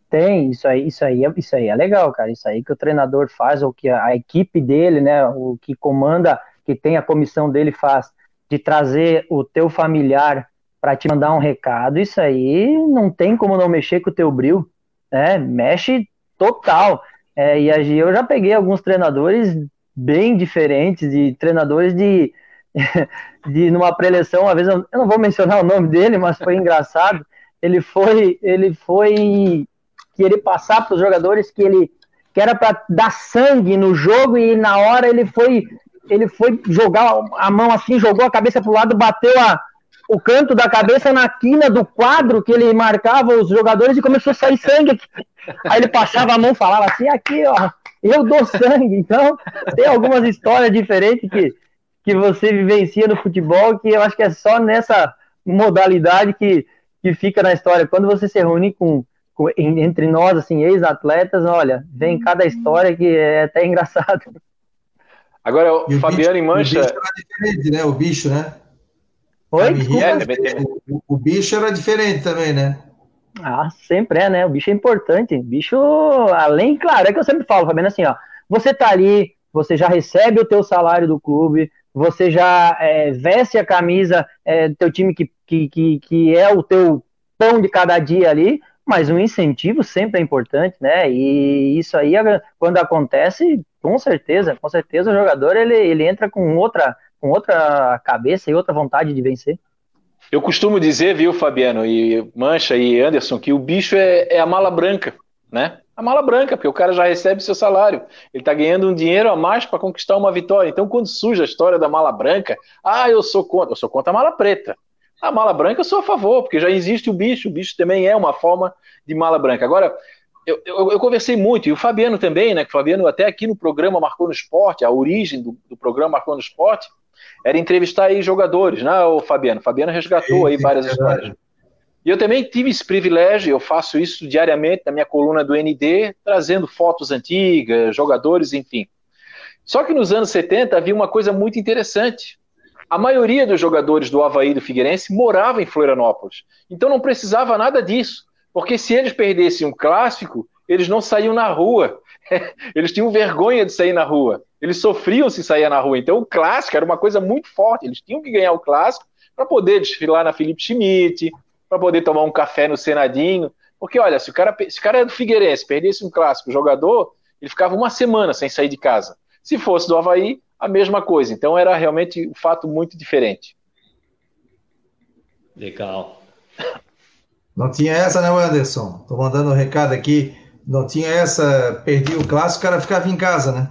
Tem, isso aí, isso aí, isso aí é legal, cara. Isso aí que o treinador faz, ou que a, a equipe dele, né, o que comanda que tem a comissão dele faz de trazer o teu familiar para te mandar um recado, isso aí não tem como não mexer com o teu bril, né? Mexe total. É, e eu já peguei alguns treinadores bem diferentes, de treinadores de, de numa preleção, uma vez eu, eu não vou mencionar o nome dele, mas foi engraçado. Ele foi, ele foi querer passar para os jogadores que ele que era para dar sangue no jogo e na hora ele foi ele foi jogar a mão assim, jogou a cabeça pro lado, bateu a, o canto da cabeça na quina do quadro que ele marcava os jogadores e começou a sair sangue. Aí ele passava a mão, falava assim, aqui, ó, eu dou sangue. Então, tem algumas histórias diferentes que, que você vivencia no futebol que eu acho que é só nessa modalidade que, que fica na história. Quando você se reúne com, com entre nós, assim, ex-atletas, olha, vem cada história que é até engraçado. Agora, o Fabiano em Mancha. O bicho era diferente, né? O bicho, né? Oi? É, o, o bicho era diferente também, né? Ah, sempre é, né? O bicho é importante. O bicho, além, claro, é que eu sempre falo, Fabiano, assim, ó. Você tá ali, você já recebe o teu salário do clube, você já é, veste a camisa é, do teu time que, que, que, que é o teu pão de cada dia ali, mas o incentivo sempre é importante, né? E isso aí, quando acontece, com certeza, com certeza o jogador ele, ele entra com outra, com outra cabeça e outra vontade de vencer. Eu costumo dizer, viu, Fabiano, e Mancha e Anderson, que o bicho é, é a mala branca, né? A mala branca, porque o cara já recebe seu salário. Ele está ganhando um dinheiro a mais para conquistar uma vitória. Então, quando surge a história da mala branca, ah, eu sou contra. Eu sou contra a mala preta. A mala branca eu sou a favor, porque já existe o bicho. O bicho também é uma forma de mala branca. Agora, eu, eu, eu, conversei muito, e o Fabiano também, né? Que o Fabiano até aqui no programa Marcou no Esporte, a origem do, do programa Marcou no Esporte, era entrevistar aí jogadores, né, o Fabiano? O Fabiano resgatou aí várias histórias. E eu também tive esse privilégio, eu faço isso diariamente na minha coluna do ND, trazendo fotos antigas, jogadores, enfim. Só que nos anos 70 havia uma coisa muito interessante. A maioria dos jogadores do Havaí do Figueirense morava em Florianópolis. Então não precisava nada disso. Porque se eles perdessem um clássico, eles não saíam na rua. Eles tinham vergonha de sair na rua. Eles sofriam se sair na rua. Então o clássico era uma coisa muito forte. Eles tinham que ganhar o clássico para poder desfilar na Felipe Schmidt, para poder tomar um café no Senadinho. Porque, olha, se o cara, se o cara é do Figueirense, perdesse um clássico, jogador, ele ficava uma semana sem sair de casa. Se fosse do Havaí, a mesma coisa. Então era realmente um fato muito diferente. Legal. Não tinha essa, né, Anderson? Tô mandando um recado aqui não tinha essa, perdi o clássico, o cara ficava em casa, né?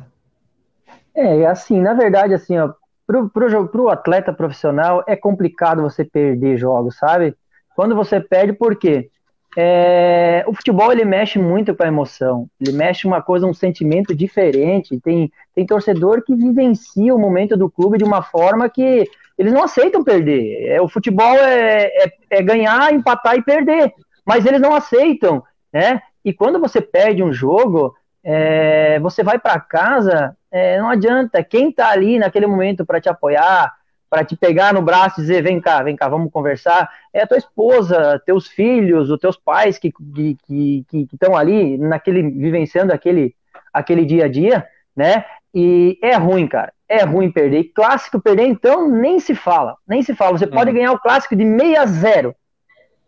É, assim, na verdade, assim, ó, pro, pro, pro atleta profissional é complicado você perder jogos, sabe? Quando você perde, por quê? É, o futebol ele mexe muito com a emoção, ele mexe uma coisa, um sentimento diferente. Tem, tem torcedor que vivencia o momento do clube de uma forma que eles não aceitam perder. É, o futebol é, é, é ganhar, empatar e perder, mas eles não aceitam, né? E quando você perde um jogo, é, você vai para casa, é, não adianta. Quem está ali naquele momento para te apoiar, para te pegar no braço e dizer: vem cá, vem cá, vamos conversar. É a tua esposa, teus filhos, os teus pais que estão que, que, que, ali, naquele, vivenciando aquele, aquele dia a dia, né? E é ruim, cara. É ruim perder. E clássico perder, então, nem se fala. Nem se fala. Você uhum. pode ganhar o clássico de 6 a 0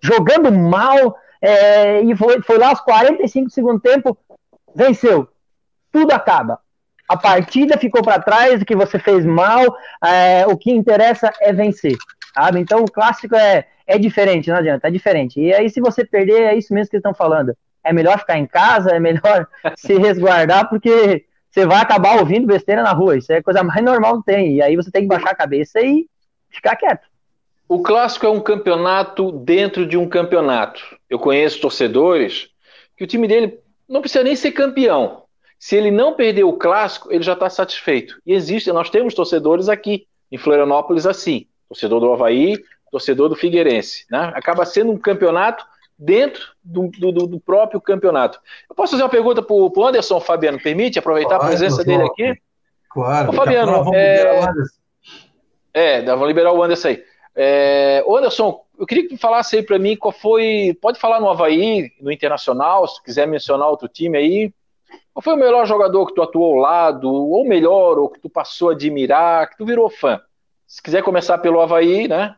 jogando mal, é, e foi, foi lá aos 45 do segundo tempo, venceu. Tudo acaba. A partida ficou para trás, o que você fez mal, é, o que interessa é vencer. Sabe? Então o clássico é, é diferente, não adianta, é diferente. E aí, se você perder, é isso mesmo que eles estão falando. É melhor ficar em casa, é melhor se resguardar, porque você vai acabar ouvindo besteira na rua. Isso é a coisa mais normal que tem. E aí você tem que baixar a cabeça e ficar quieto. O clássico é um campeonato dentro de um campeonato. Eu conheço torcedores que o time dele não precisa nem ser campeão. Se ele não perder o clássico, ele já está satisfeito. E existe, nós temos torcedores aqui em Florianópolis assim, torcedor do Havaí, torcedor do Figueirense. Né? Acaba sendo um campeonato dentro do, do, do próprio campeonato. Eu posso fazer uma pergunta para o Anderson, Fabiano? Permite aproveitar claro, a presença dele aqui? Claro. Ô, Fabiano, vamos é... liberar o Anderson. É, vamos liberar o Anderson aí. É... Anderson, eu queria que falasse aí para mim qual foi. Pode falar no Havaí, no Internacional, se quiser mencionar outro time aí. Qual foi o melhor jogador que tu atuou ao lado, ou melhor, ou que tu passou a admirar, que tu virou fã? Se quiser começar pelo Havaí, né?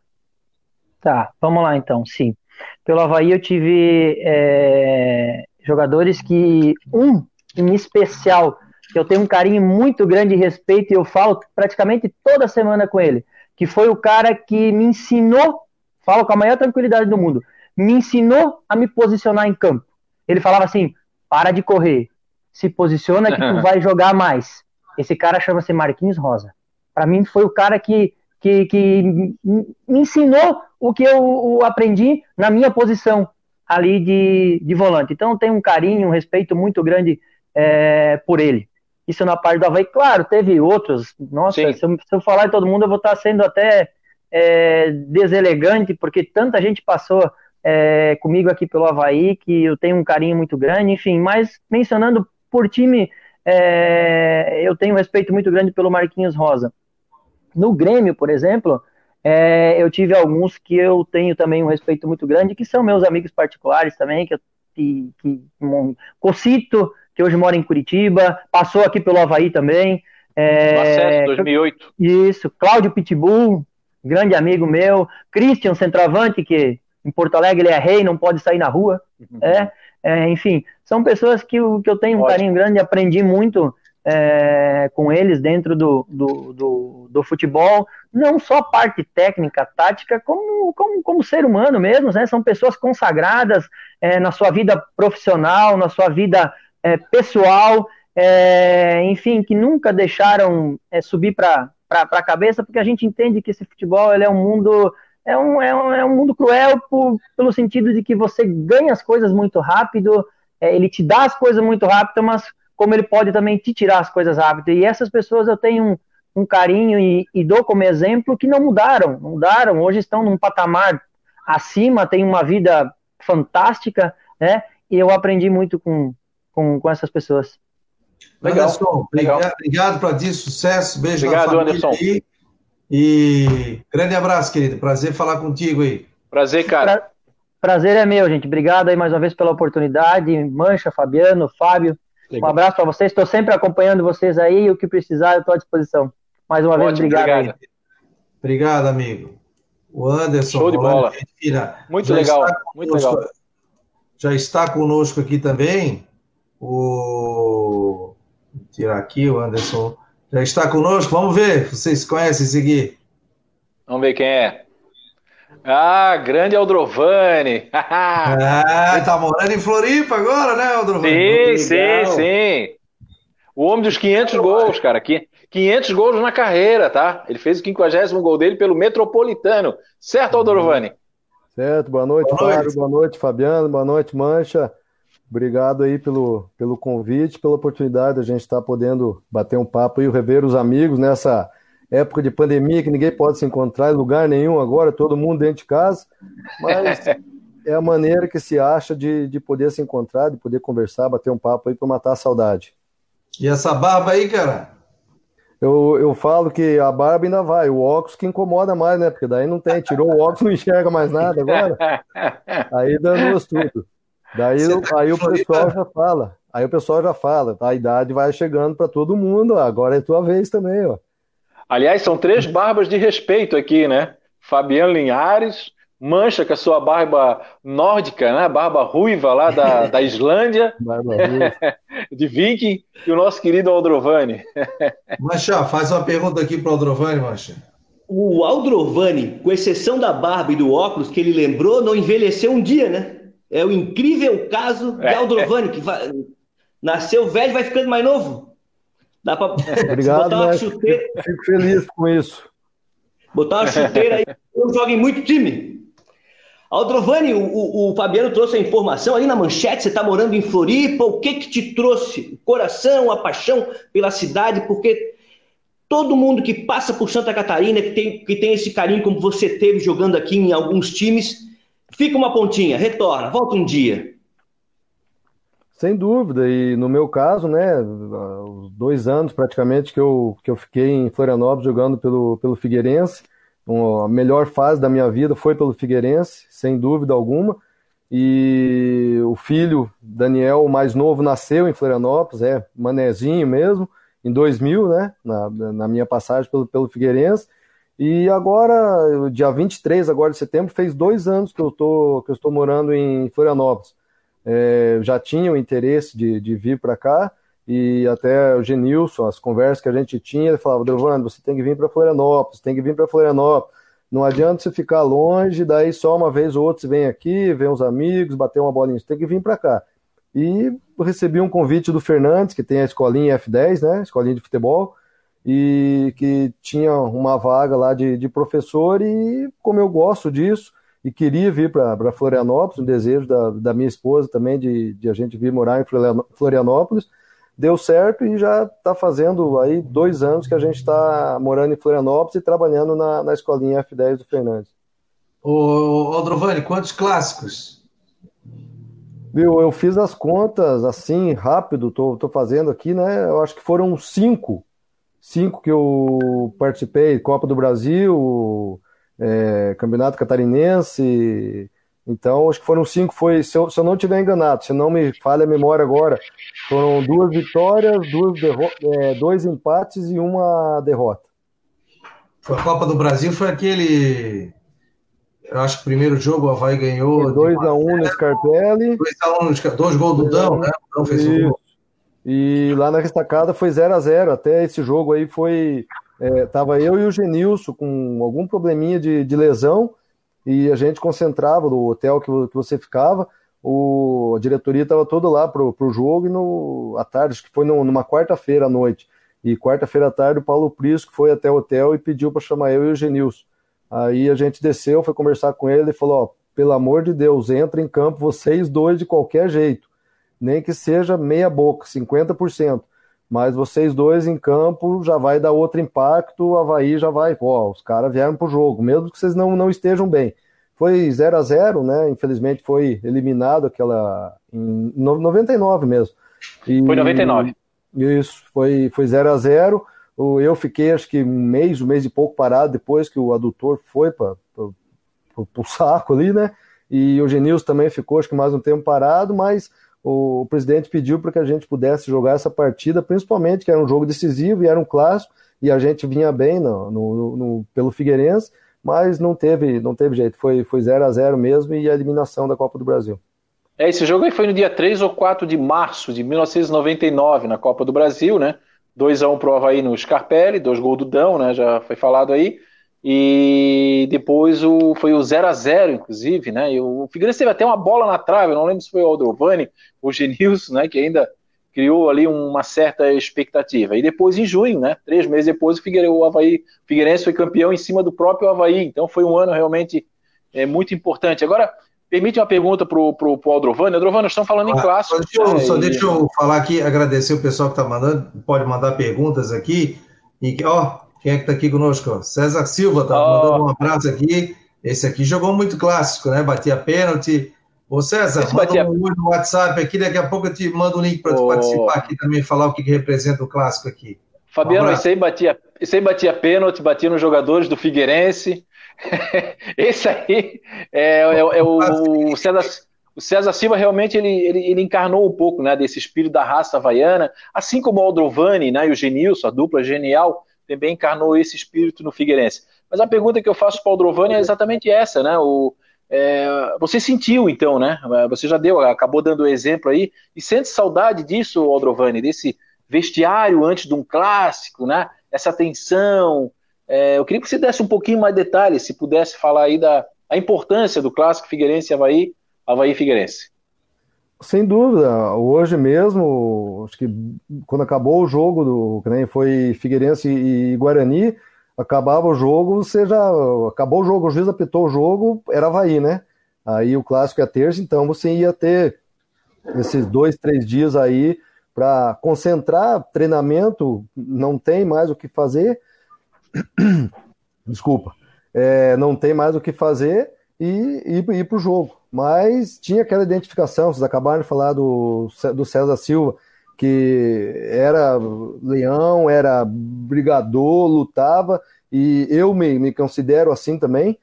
Tá, vamos lá então, sim. Pelo Havaí eu tive é, jogadores que, um em especial, que eu tenho um carinho muito grande e respeito, e eu falo praticamente toda semana com ele, que foi o cara que me ensinou, falo com a maior tranquilidade do mundo, me ensinou a me posicionar em campo. Ele falava assim: para de correr, se posiciona que tu vai jogar mais. Esse cara chama-se Marquinhos Rosa. Para mim foi o cara que, que, que me ensinou o que eu, aprendi na minha posição ali de, de volante. Então tenho um carinho, um respeito muito grande é, por ele. Isso na parte do Havaí. Claro, teve outros. Nossa, se eu, se eu, falar de todo mundo, eu vou estar sendo até é, deselegante, porque tanta gente passou é, comigo aqui pelo Havaí que eu tenho um carinho muito grande. Enfim, mas mencionando por time, é, eu tenho um respeito muito grande pelo Marquinhos Rosa. No Grêmio, por exemplo, é, eu tive alguns que eu tenho também um respeito muito grande, que são meus amigos particulares também, que, que, que Cocito, que hoje mora em Curitiba, passou aqui pelo Havaí também. É, Acesso, 2008. Isso, Cláudio Pitbull, grande amigo meu, Christian, centroavante, que em Porto Alegre ele é rei, não pode sair na rua. Uhum. É, é, enfim, são pessoas que, que eu tenho um carinho grande, aprendi muito é, com eles dentro do, do, do, do, futebol, não só parte técnica, tática, como, como, como ser humano mesmo, né? São pessoas consagradas é, na sua vida profissional, na sua vida é, pessoal, é, enfim, que nunca deixaram é, subir para a cabeça, porque a gente entende que esse futebol é um mundo é um, é um, é um mundo cruel por, pelo sentido de que você ganha as coisas muito rápido, é, ele te dá as coisas muito rápido, mas como ele pode também te tirar as coisas rápido. E essas pessoas eu tenho um, um carinho e, e, dou como exemplo que não mudaram, não mudaram, hoje estão num patamar acima, têm uma vida fantástica, né? E eu aprendi muito com, com, com essas pessoas. Legal. Anderson, Legal. obrigado para ti, sucesso, beijo obrigado, Anderson. Aí. E grande abraço, querido. Prazer falar contigo aí. Prazer, cara. Pra... Prazer é meu, gente. Obrigado aí mais uma vez pela oportunidade. Mancha, Fabiano, Fábio. Legal. Um abraço para vocês. Estou sempre acompanhando vocês aí. O que precisar, eu estou à disposição. Mais uma Ótimo, vez, obrigado. Obrigado. obrigado, amigo. O Anderson. Show de bola. Muito legal. Muito legal. Já está conosco aqui também o. Vou tirar aqui o Anderson. Já está conosco, vamos ver. Vocês conhecem esse aqui? Vamos ver quem é. Ah, grande Aldrovani. ah, tá morando em Floripa agora, né, Aldrovani? Sim, sim, sim. O homem dos 500 gols, cara. 500 gols na carreira, tá? Ele fez o 50 gol dele pelo Metropolitano. Certo, Aldrovani? Certo, boa noite, boa Fábio, noite. boa noite, Fabiano, boa noite, Mancha. Obrigado aí pelo, pelo convite, pela oportunidade de a gente estar tá podendo bater um papo e rever os amigos nessa época de pandemia que ninguém pode se encontrar em lugar nenhum agora, todo mundo dentro de casa, mas é a maneira que se acha de, de poder se encontrar, de poder conversar, bater um papo aí para matar a saudade. E essa barba aí, cara? Eu, eu falo que a barba ainda vai, o óculos que incomoda mais, né? Porque daí não tem, tirou o óculos, não enxerga mais nada agora. Aí danou tudo. Daí aí o pessoal já fala, aí o pessoal já fala, a idade vai chegando para todo mundo, agora é tua vez também, ó. Aliás, são três barbas de respeito aqui, né? Fabiano Linhares, Mancha com a sua barba nórdica, né? Barba ruiva lá da, da Islândia, de Viking, e o nosso querido Aldrovani. Mancha, faz uma pergunta aqui para o Aldrovani, Mancha. O Aldrovani, com exceção da barba e do óculos que ele lembrou, não envelheceu um dia, né? É o incrível caso de é. Aldrovani, que vai... nasceu velho e vai ficando mais novo. Dá para botar uma chuteira. Fico feliz com isso. Botar uma chuteira aí, joga em muito time. Aldrovani, o, o, Fabiano trouxe a informação aí na manchete, você está morando em Floripa, o que que te trouxe? O coração, a paixão pela cidade, porque todo mundo que passa por Santa Catarina, que tem, que tem esse carinho como você teve jogando aqui em alguns times, fica uma pontinha, retorna, volta um dia. Sem dúvida, e no meu caso, né, os dois anos praticamente que eu, que eu fiquei em Florianópolis jogando pelo, pelo Figueirense, a melhor fase da minha vida foi pelo Figueirense, sem dúvida alguma. E o filho, Daniel, o mais novo, nasceu em Florianópolis, é manezinho mesmo, em 2000, né? Na, na minha passagem pelo, pelo Figueirense. E agora, dia 23 agora de setembro, fez dois anos que eu, tô, que eu estou morando em Florianópolis. É, já tinha o interesse de, de vir para cá, e até o Genilson, as conversas que a gente tinha, ele falava, Delvando, você tem que vir para Florianópolis, tem que vir para Florianópolis. Não adianta você ficar longe, daí só uma vez ou outra você vem aqui, vem uns amigos, bater uma bolinha, você tem que vir para cá. E recebi um convite do Fernandes, que tem a escolinha F10, né, escolinha de futebol, e que tinha uma vaga lá de, de professor, e como eu gosto disso, e queria vir para Florianópolis, um desejo da, da minha esposa também de, de a gente vir morar em Florianópolis, deu certo e já está fazendo aí dois anos que a gente está morando em Florianópolis e trabalhando na, na escolinha F10 do Fernandes. Ô, Drovani, quantos clássicos? Viu, eu fiz as contas assim, rápido, tô, tô fazendo aqui, né? Eu acho que foram cinco. Cinco que eu participei, Copa do Brasil, é, Campeonato Catarinense, então, acho que foram cinco. Foi, se eu, se eu não estiver enganado, se não me falha a memória agora, foram duas vitórias, duas é, dois empates e uma derrota. Foi a Copa do Brasil, foi aquele. Eu acho que o primeiro jogo o Havaí ganhou. 2x1 um no Scarpelli. 2x1 um, dois gols do Dão, né? O Dão fez um gol. E lá na restacada foi 0 a 0 Até esse jogo aí foi. É, tava eu e o Genilson com algum probleminha de, de lesão e a gente concentrava no hotel que, que você ficava, o, a diretoria estava toda lá pro, pro jogo e no, à tarde, acho que foi no, numa quarta-feira à noite. E quarta-feira à tarde o Paulo Prisco foi até o hotel e pediu para chamar eu e o Genilson. Aí a gente desceu, foi conversar com ele e falou: ó, pelo amor de Deus, entra em campo vocês dois de qualquer jeito. Nem que seja meia boca, 50%. Mas vocês dois em campo já vai dar outro impacto, o Havaí já vai, ó, os caras vieram pro jogo, mesmo que vocês não, não estejam bem. Foi 0 a 0 né? Infelizmente foi eliminado aquela em 99 mesmo. E, foi 99. Isso, foi, foi 0 a 0 Eu fiquei acho que um mês, um mês e pouco parado depois que o adutor foi para o saco ali, né? E o Genilson também ficou acho que mais um tempo parado, mas o presidente pediu para que a gente pudesse jogar essa partida, principalmente que era um jogo decisivo e era um clássico, e a gente vinha bem no, no, no pelo Figueirense, mas não teve, não teve jeito, foi, foi 0 a 0 mesmo e a eliminação da Copa do Brasil. É, esse jogo aí foi no dia 3 ou 4 de março de 1999, na Copa do Brasil, né? 2 a 1 pro Havaí no Scarpelli, dois gols do Dão, né? Já foi falado aí. E depois o, foi o 0 a 0 inclusive, né? E o Figueirense teve até uma bola na trave, não lembro se foi o Aldrovani o Genilson, né? Que ainda criou ali uma certa expectativa. E depois, em junho, né? Três meses depois, o, Figueirense, o Havaí, o Figueirense foi campeão em cima do próprio Havaí. Então foi um ano realmente é, muito importante. Agora, permite uma pergunta para o Aldrovani. Aldrovani, nós estamos falando em ah, clássico. Deixa eu, né? Só deixa eu falar aqui, agradecer o pessoal que está mandando, pode mandar perguntas aqui. E, ó, quem é que está aqui conosco? César Silva está oh. mandando um abraço aqui. Esse aqui jogou muito clássico, né? Batia pênalti. Ô César, manda um no WhatsApp aqui, daqui a pouco eu te mando um link para oh. participar aqui também, falar o que, que representa o clássico aqui. Fabiano, um esse, aí batia, esse aí batia pênalti, batia nos jogadores do Figueirense. esse aí é, é, é o, o, César, o César Silva realmente ele, ele, ele, encarnou um pouco né, desse espírito da raça havaiana, assim como o Aldrovani né, e o Genilson, a dupla genial, também encarnou esse espírito no Figueirense. Mas a pergunta que eu faço para o Aldrovani é exatamente essa, né? O, é, você sentiu, então, né? Você já deu, acabou dando o exemplo aí, e sente saudade disso, Aldrovani, desse vestiário antes de um clássico, né? Essa tensão. É, eu queria que você desse um pouquinho mais de detalhes, se pudesse falar aí da a importância do clássico Figueirense Havaí, Havaí Figueirense. Sem dúvida, hoje mesmo, acho que quando acabou o jogo do que nem foi Figueirense e Guarani, acabava o jogo, você já acabou o jogo, o juiz apitou o jogo, era Havaí, né? Aí o clássico é terça, então você ia ter esses dois, três dias aí para concentrar treinamento, não tem mais o que fazer. Desculpa, é, não tem mais o que fazer e ir, ir para o jogo mas tinha aquela identificação, vocês acabaram de falar do, do César Silva, que era leão, era brigador, lutava, e eu me, me considero assim também,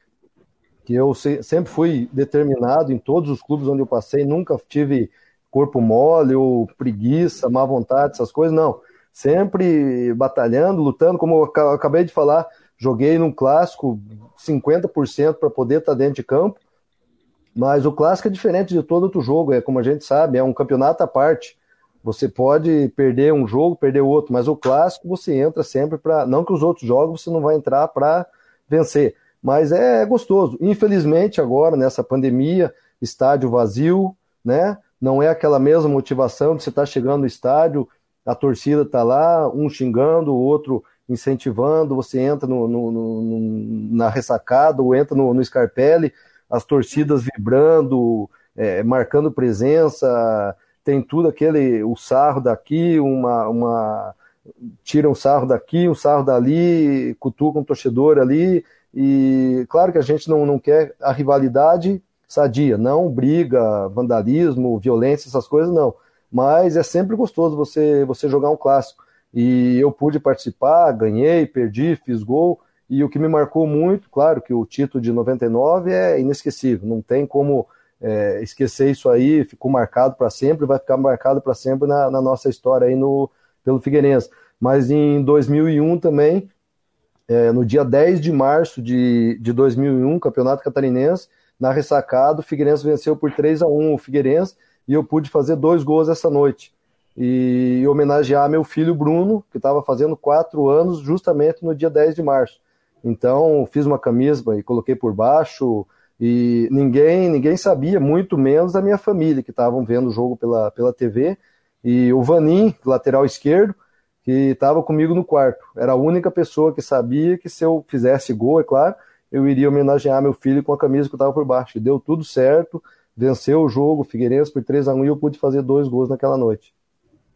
que eu se, sempre fui determinado em todos os clubes onde eu passei, nunca tive corpo mole ou preguiça, má vontade, essas coisas, não. Sempre batalhando, lutando, como eu acabei de falar, joguei num clássico 50% para poder estar dentro de campo, mas o clássico é diferente de todo outro jogo, é como a gente sabe, é um campeonato à parte. Você pode perder um jogo, perder outro, mas o clássico você entra sempre para. Não que os outros jogos você não vai entrar para vencer, mas é, é gostoso. Infelizmente, agora, nessa pandemia, estádio vazio, né? Não é aquela mesma motivação de você estar tá chegando no estádio, a torcida está lá, um xingando, o outro incentivando, você entra no, no, no, na ressacada ou entra no, no Scarpelli as torcidas vibrando, é, marcando presença, tem tudo aquele, o sarro daqui, uma, uma tira um sarro daqui, um sarro dali, cutuca um torcedor ali, e claro que a gente não, não quer a rivalidade sadia, não briga, vandalismo, violência, essas coisas não, mas é sempre gostoso você, você jogar um clássico, e eu pude participar, ganhei, perdi, fiz gol, e o que me marcou muito, claro que o título de 99 é inesquecível, não tem como é, esquecer isso aí, ficou marcado para sempre, vai ficar marcado para sempre na, na, nossa história aí no, pelo Figueirense. Mas em 2001 também, é, no dia 10 de março de, de 2001, Campeonato Catarinense, na ressacada, o Figueirense venceu por 3 a 1 o Figueirense e eu pude fazer dois gols essa noite. E homenagear meu filho Bruno, que estava fazendo quatro anos, justamente no dia 10 de março. Então, fiz uma camisa e coloquei por baixo, e ninguém ninguém sabia, muito menos da minha família, que estavam vendo o jogo pela, pela TV, e o Vanim, lateral esquerdo, que estava comigo no quarto. Era a única pessoa que sabia que se eu fizesse gol, é claro, eu iria homenagear meu filho com a camisa que estava por baixo. E deu tudo certo, venceu o jogo, Figueirense por 3 a 1 e eu pude fazer dois gols naquela noite.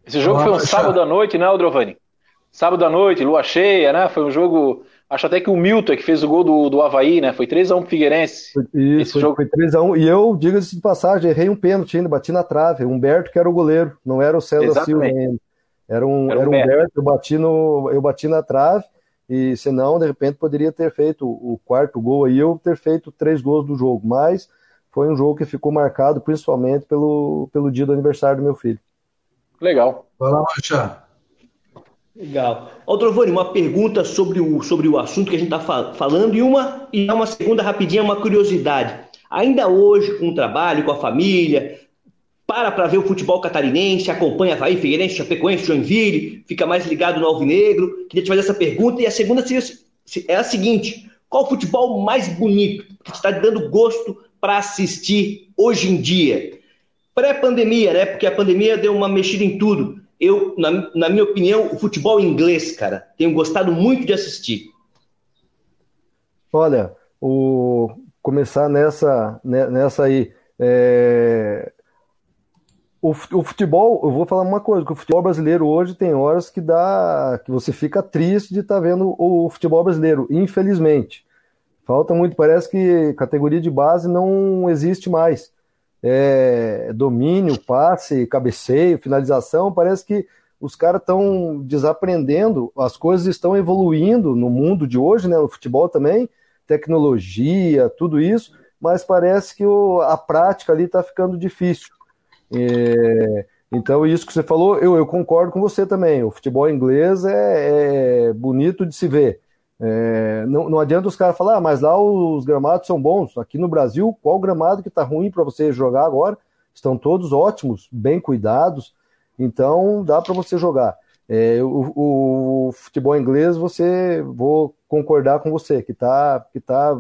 Esse jogo foi um sábado à noite, né, Aldrovani? Sábado à noite, lua cheia, né? Foi um jogo Acho até que o Milton é que fez o gol do, do Havaí, né? Foi 3x1 pro Figueirense. Isso, Esse foi, jogo... foi 3x1. E eu, diga-se de passagem, errei um pênalti ainda, bati na trave. Humberto que era o goleiro, não era o César Exatamente. Silva ainda. Era um, era, era um Humberto, eu bati, no, eu bati na trave, e senão, de repente, poderia ter feito o quarto gol aí, eu ter feito três gols do jogo. Mas foi um jogo que ficou marcado principalmente pelo, pelo dia do aniversário do meu filho. Legal. Vai lá, Machado. Legal. Ô, Trovani, uma pergunta sobre o, sobre o assunto que a gente está fal falando e uma, e uma segunda rapidinha, uma curiosidade. Ainda hoje, com o trabalho, com a família, para para ver o futebol catarinense, acompanha Havaí, Figueirense, Chapecoense, Joinville, fica mais ligado no Alvinegro. Queria te fazer essa pergunta. E a segunda é a seguinte: qual o futebol mais bonito, que está dando gosto para assistir hoje em dia? Pré-pandemia, né? Porque a pandemia deu uma mexida em tudo. Eu, na, na minha opinião, o futebol inglês, cara, tenho gostado muito de assistir. Olha, o começar nessa, né, nessa aí. É... O, futebol, eu vou falar uma coisa, que o futebol brasileiro hoje tem horas que dá, que você fica triste de estar tá vendo o futebol brasileiro, infelizmente. Falta muito, parece que categoria de base não existe mais. É, domínio, passe, cabeceio, finalização, parece que os caras estão desaprendendo, as coisas estão evoluindo no mundo de hoje, né, no futebol também, tecnologia, tudo isso, mas parece que o, a prática ali está ficando difícil. É, então, isso que você falou, eu, eu, concordo com você também. O futebol inglês é, é bonito de se ver. É, não, não, adianta os caras falar, ah, mas lá os gramados são bons. Aqui no Brasil, qual gramado que está ruim para você jogar agora? Estão todos ótimos, bem cuidados, então dá para você jogar. É, o, o, futebol inglês, você vou concordar com você, que está que tá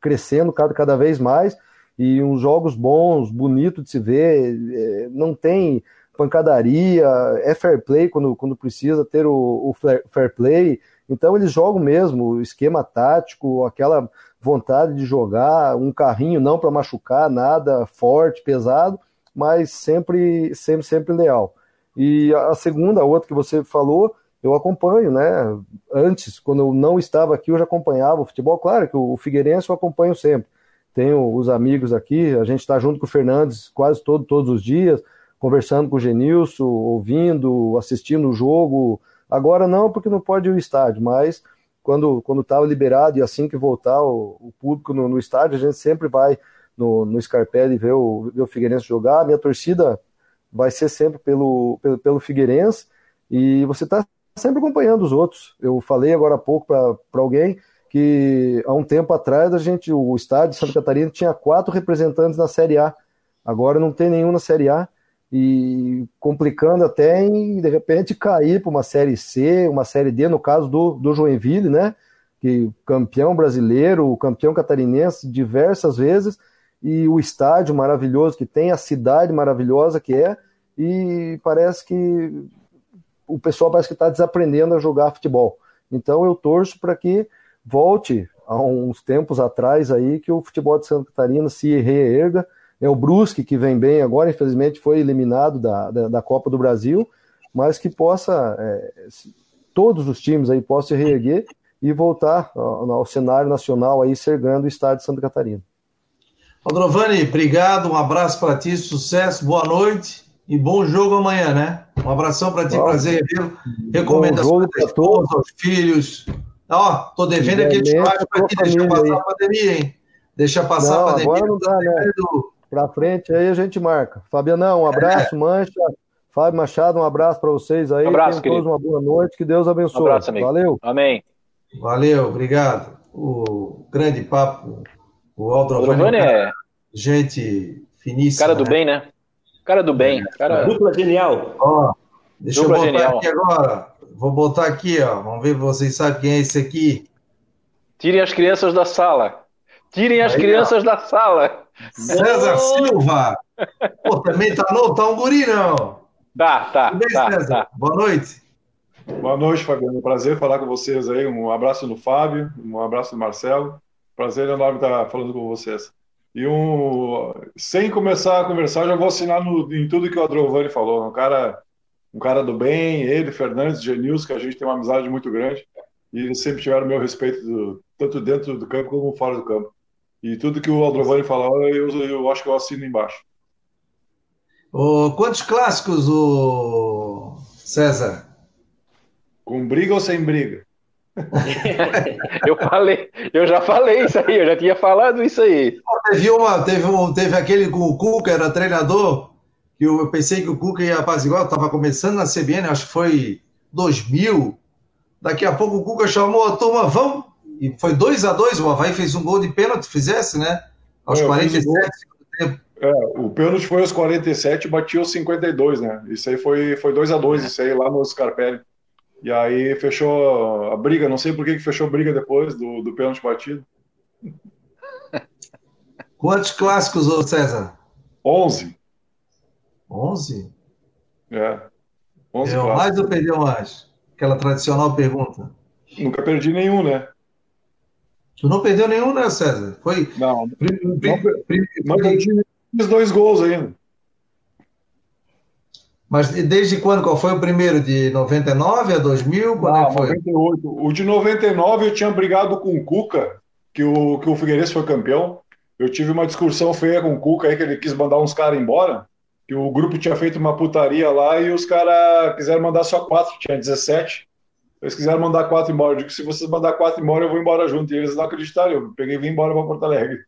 crescendo cada, cada vez mais e uns jogos bons, bonito de se ver, é, não tem pancadaria, é fair play quando, quando precisa ter o, o fair play. Então eles jogam mesmo o esquema tático, aquela vontade de jogar, um carrinho não para machucar, nada forte, pesado, mas sempre, sempre, sempre leal. E a segunda, a outra que você falou, eu acompanho, né? Antes, quando eu não estava aqui, eu já acompanhava o futebol. Claro que o Figueirense eu acompanho sempre. Tenho os amigos aqui, a gente está junto com o Fernandes quase todo, todos os dias, conversando com o Genilson, ouvindo, assistindo o jogo. Agora não, porque não pode ir ao estádio, mas quando quando estava liberado e assim que voltar o, o público no, no, estádio, a gente sempre vai no, no Scarpelli ver o, ver o Figueirense jogar. A minha torcida vai ser sempre pelo, pelo, pelo Figueirense, e você está sempre acompanhando os outros. Eu falei agora há pouco para alguém que há um tempo atrás a gente, o estádio de Santa Catarina tinha quatro representantes na Série A, agora não tem nenhum na Série A, e complicando até em, de repente, cair para uma Série C, uma Série D, no caso do, do Joinville, né? Que campeão brasileiro, campeão catarinense diversas vezes, e o estádio maravilhoso que tem, a cidade maravilhosa que é, e parece que o pessoal parece que está desaprendendo a jogar futebol. Então eu torço para que volte a uns tempos atrás aí que o futebol de Santa Catarina se reerga. É o Brusque que vem bem agora, infelizmente foi eliminado da, da, da Copa do Brasil, mas que possa é, todos os times aí possam se reerguer e voltar ao, ao cenário nacional aí ser grande o estado de Santa Catarina. Aldrovani, obrigado, um abraço para ti, sucesso, boa noite e bom jogo amanhã, né? Um abração para ti, Nossa. prazer revê-lo. Recomendações para todos, aos filhos. Ó, tô devendo aquele churrasco para ti, deixa passar aí. a pandemia, hein? Deixa passar não, a pandemia. Agora não dá, né? Para frente aí a gente marca. Fabianão, um abraço, é. Mancha. Fábio Machado, um abraço para vocês aí. Um abraço, Tenham todos uma boa noite, que Deus abençoe. Um abraço, amigo. Valeu. Amém. Valeu, obrigado. O grande papo o Aldrovani é gente finíssima. Cara do né? bem, né? Cara do bem. Cara... Dupla genial. Ó, deixa Dupla eu botar genial. aqui agora. Vou botar aqui, ó. Vamos ver se vocês sabem quem é esse aqui. Tirem as crianças da sala. Tirem as Aí, crianças ó. da sala. César oh! Silva. Pô, também tá novo, tá um guri, não. Tá, tá. Tudo bem, tá, César? Tá. Boa noite. Boa noite, Fabiano. Prazer falar com vocês aí. Um abraço no Fábio, um abraço no Marcelo. Prazer enorme estar falando com vocês. E um, sem começar a conversar, já vou assinar no, em tudo que o Adrovani falou. Um cara, um cara do bem, ele, Fernandes, Genils, que a gente tem uma amizade muito grande. E eles sempre tiveram meu respeito, do, tanto dentro do campo como fora do campo. E tudo que o Aldrovani falou, eu, eu acho que eu assino embaixo. Oh, quantos clássicos, o César? Com briga ou sem briga? eu falei, eu já falei isso aí, eu já tinha falado isso aí. Teve, uma, teve, um, teve aquele com o Cuca, era treinador, que eu pensei que o Cuca ia apaziguar, estava começando na CBN, acho que foi 2000. Daqui a pouco o Cuca chamou a turma, vamos. E foi 2 a 2 o Havaí fez um gol de pênalti, fizesse, né? Aos é, 47 tempo. É, o pênalti foi aos 47 e batia aos 52, né? Isso aí foi 2 foi dois a 2 isso aí lá no Scarpelli. E aí fechou a briga, não sei por que, que fechou a briga depois do, do pênalti batido. Quantos clássicos, ô César? 11. 11? É. 11 Deu mais ou perdeu mais? Aquela tradicional pergunta. Nunca perdi nenhum, né? Tu não perdeu nenhum, né, César? Foi. Não. Prim, prim, prim, não perdi os dois gols ainda. Mas desde quando? Qual foi o primeiro? De 99 a 2000? Quando é foi? 98. O de 99 eu tinha brigado com o Cuca, que o, que o Figueirense foi campeão. Eu tive uma discussão feia com o Cuca aí, que ele quis mandar uns caras embora. Que o grupo tinha feito uma putaria lá e os caras quiseram mandar só quatro, tinha 17. Eles quiseram mandar quatro embora. Eu digo, se vocês mandar quatro embora, eu vou embora junto. E eles não acreditaram. Eu peguei e vim embora para Porto Alegre.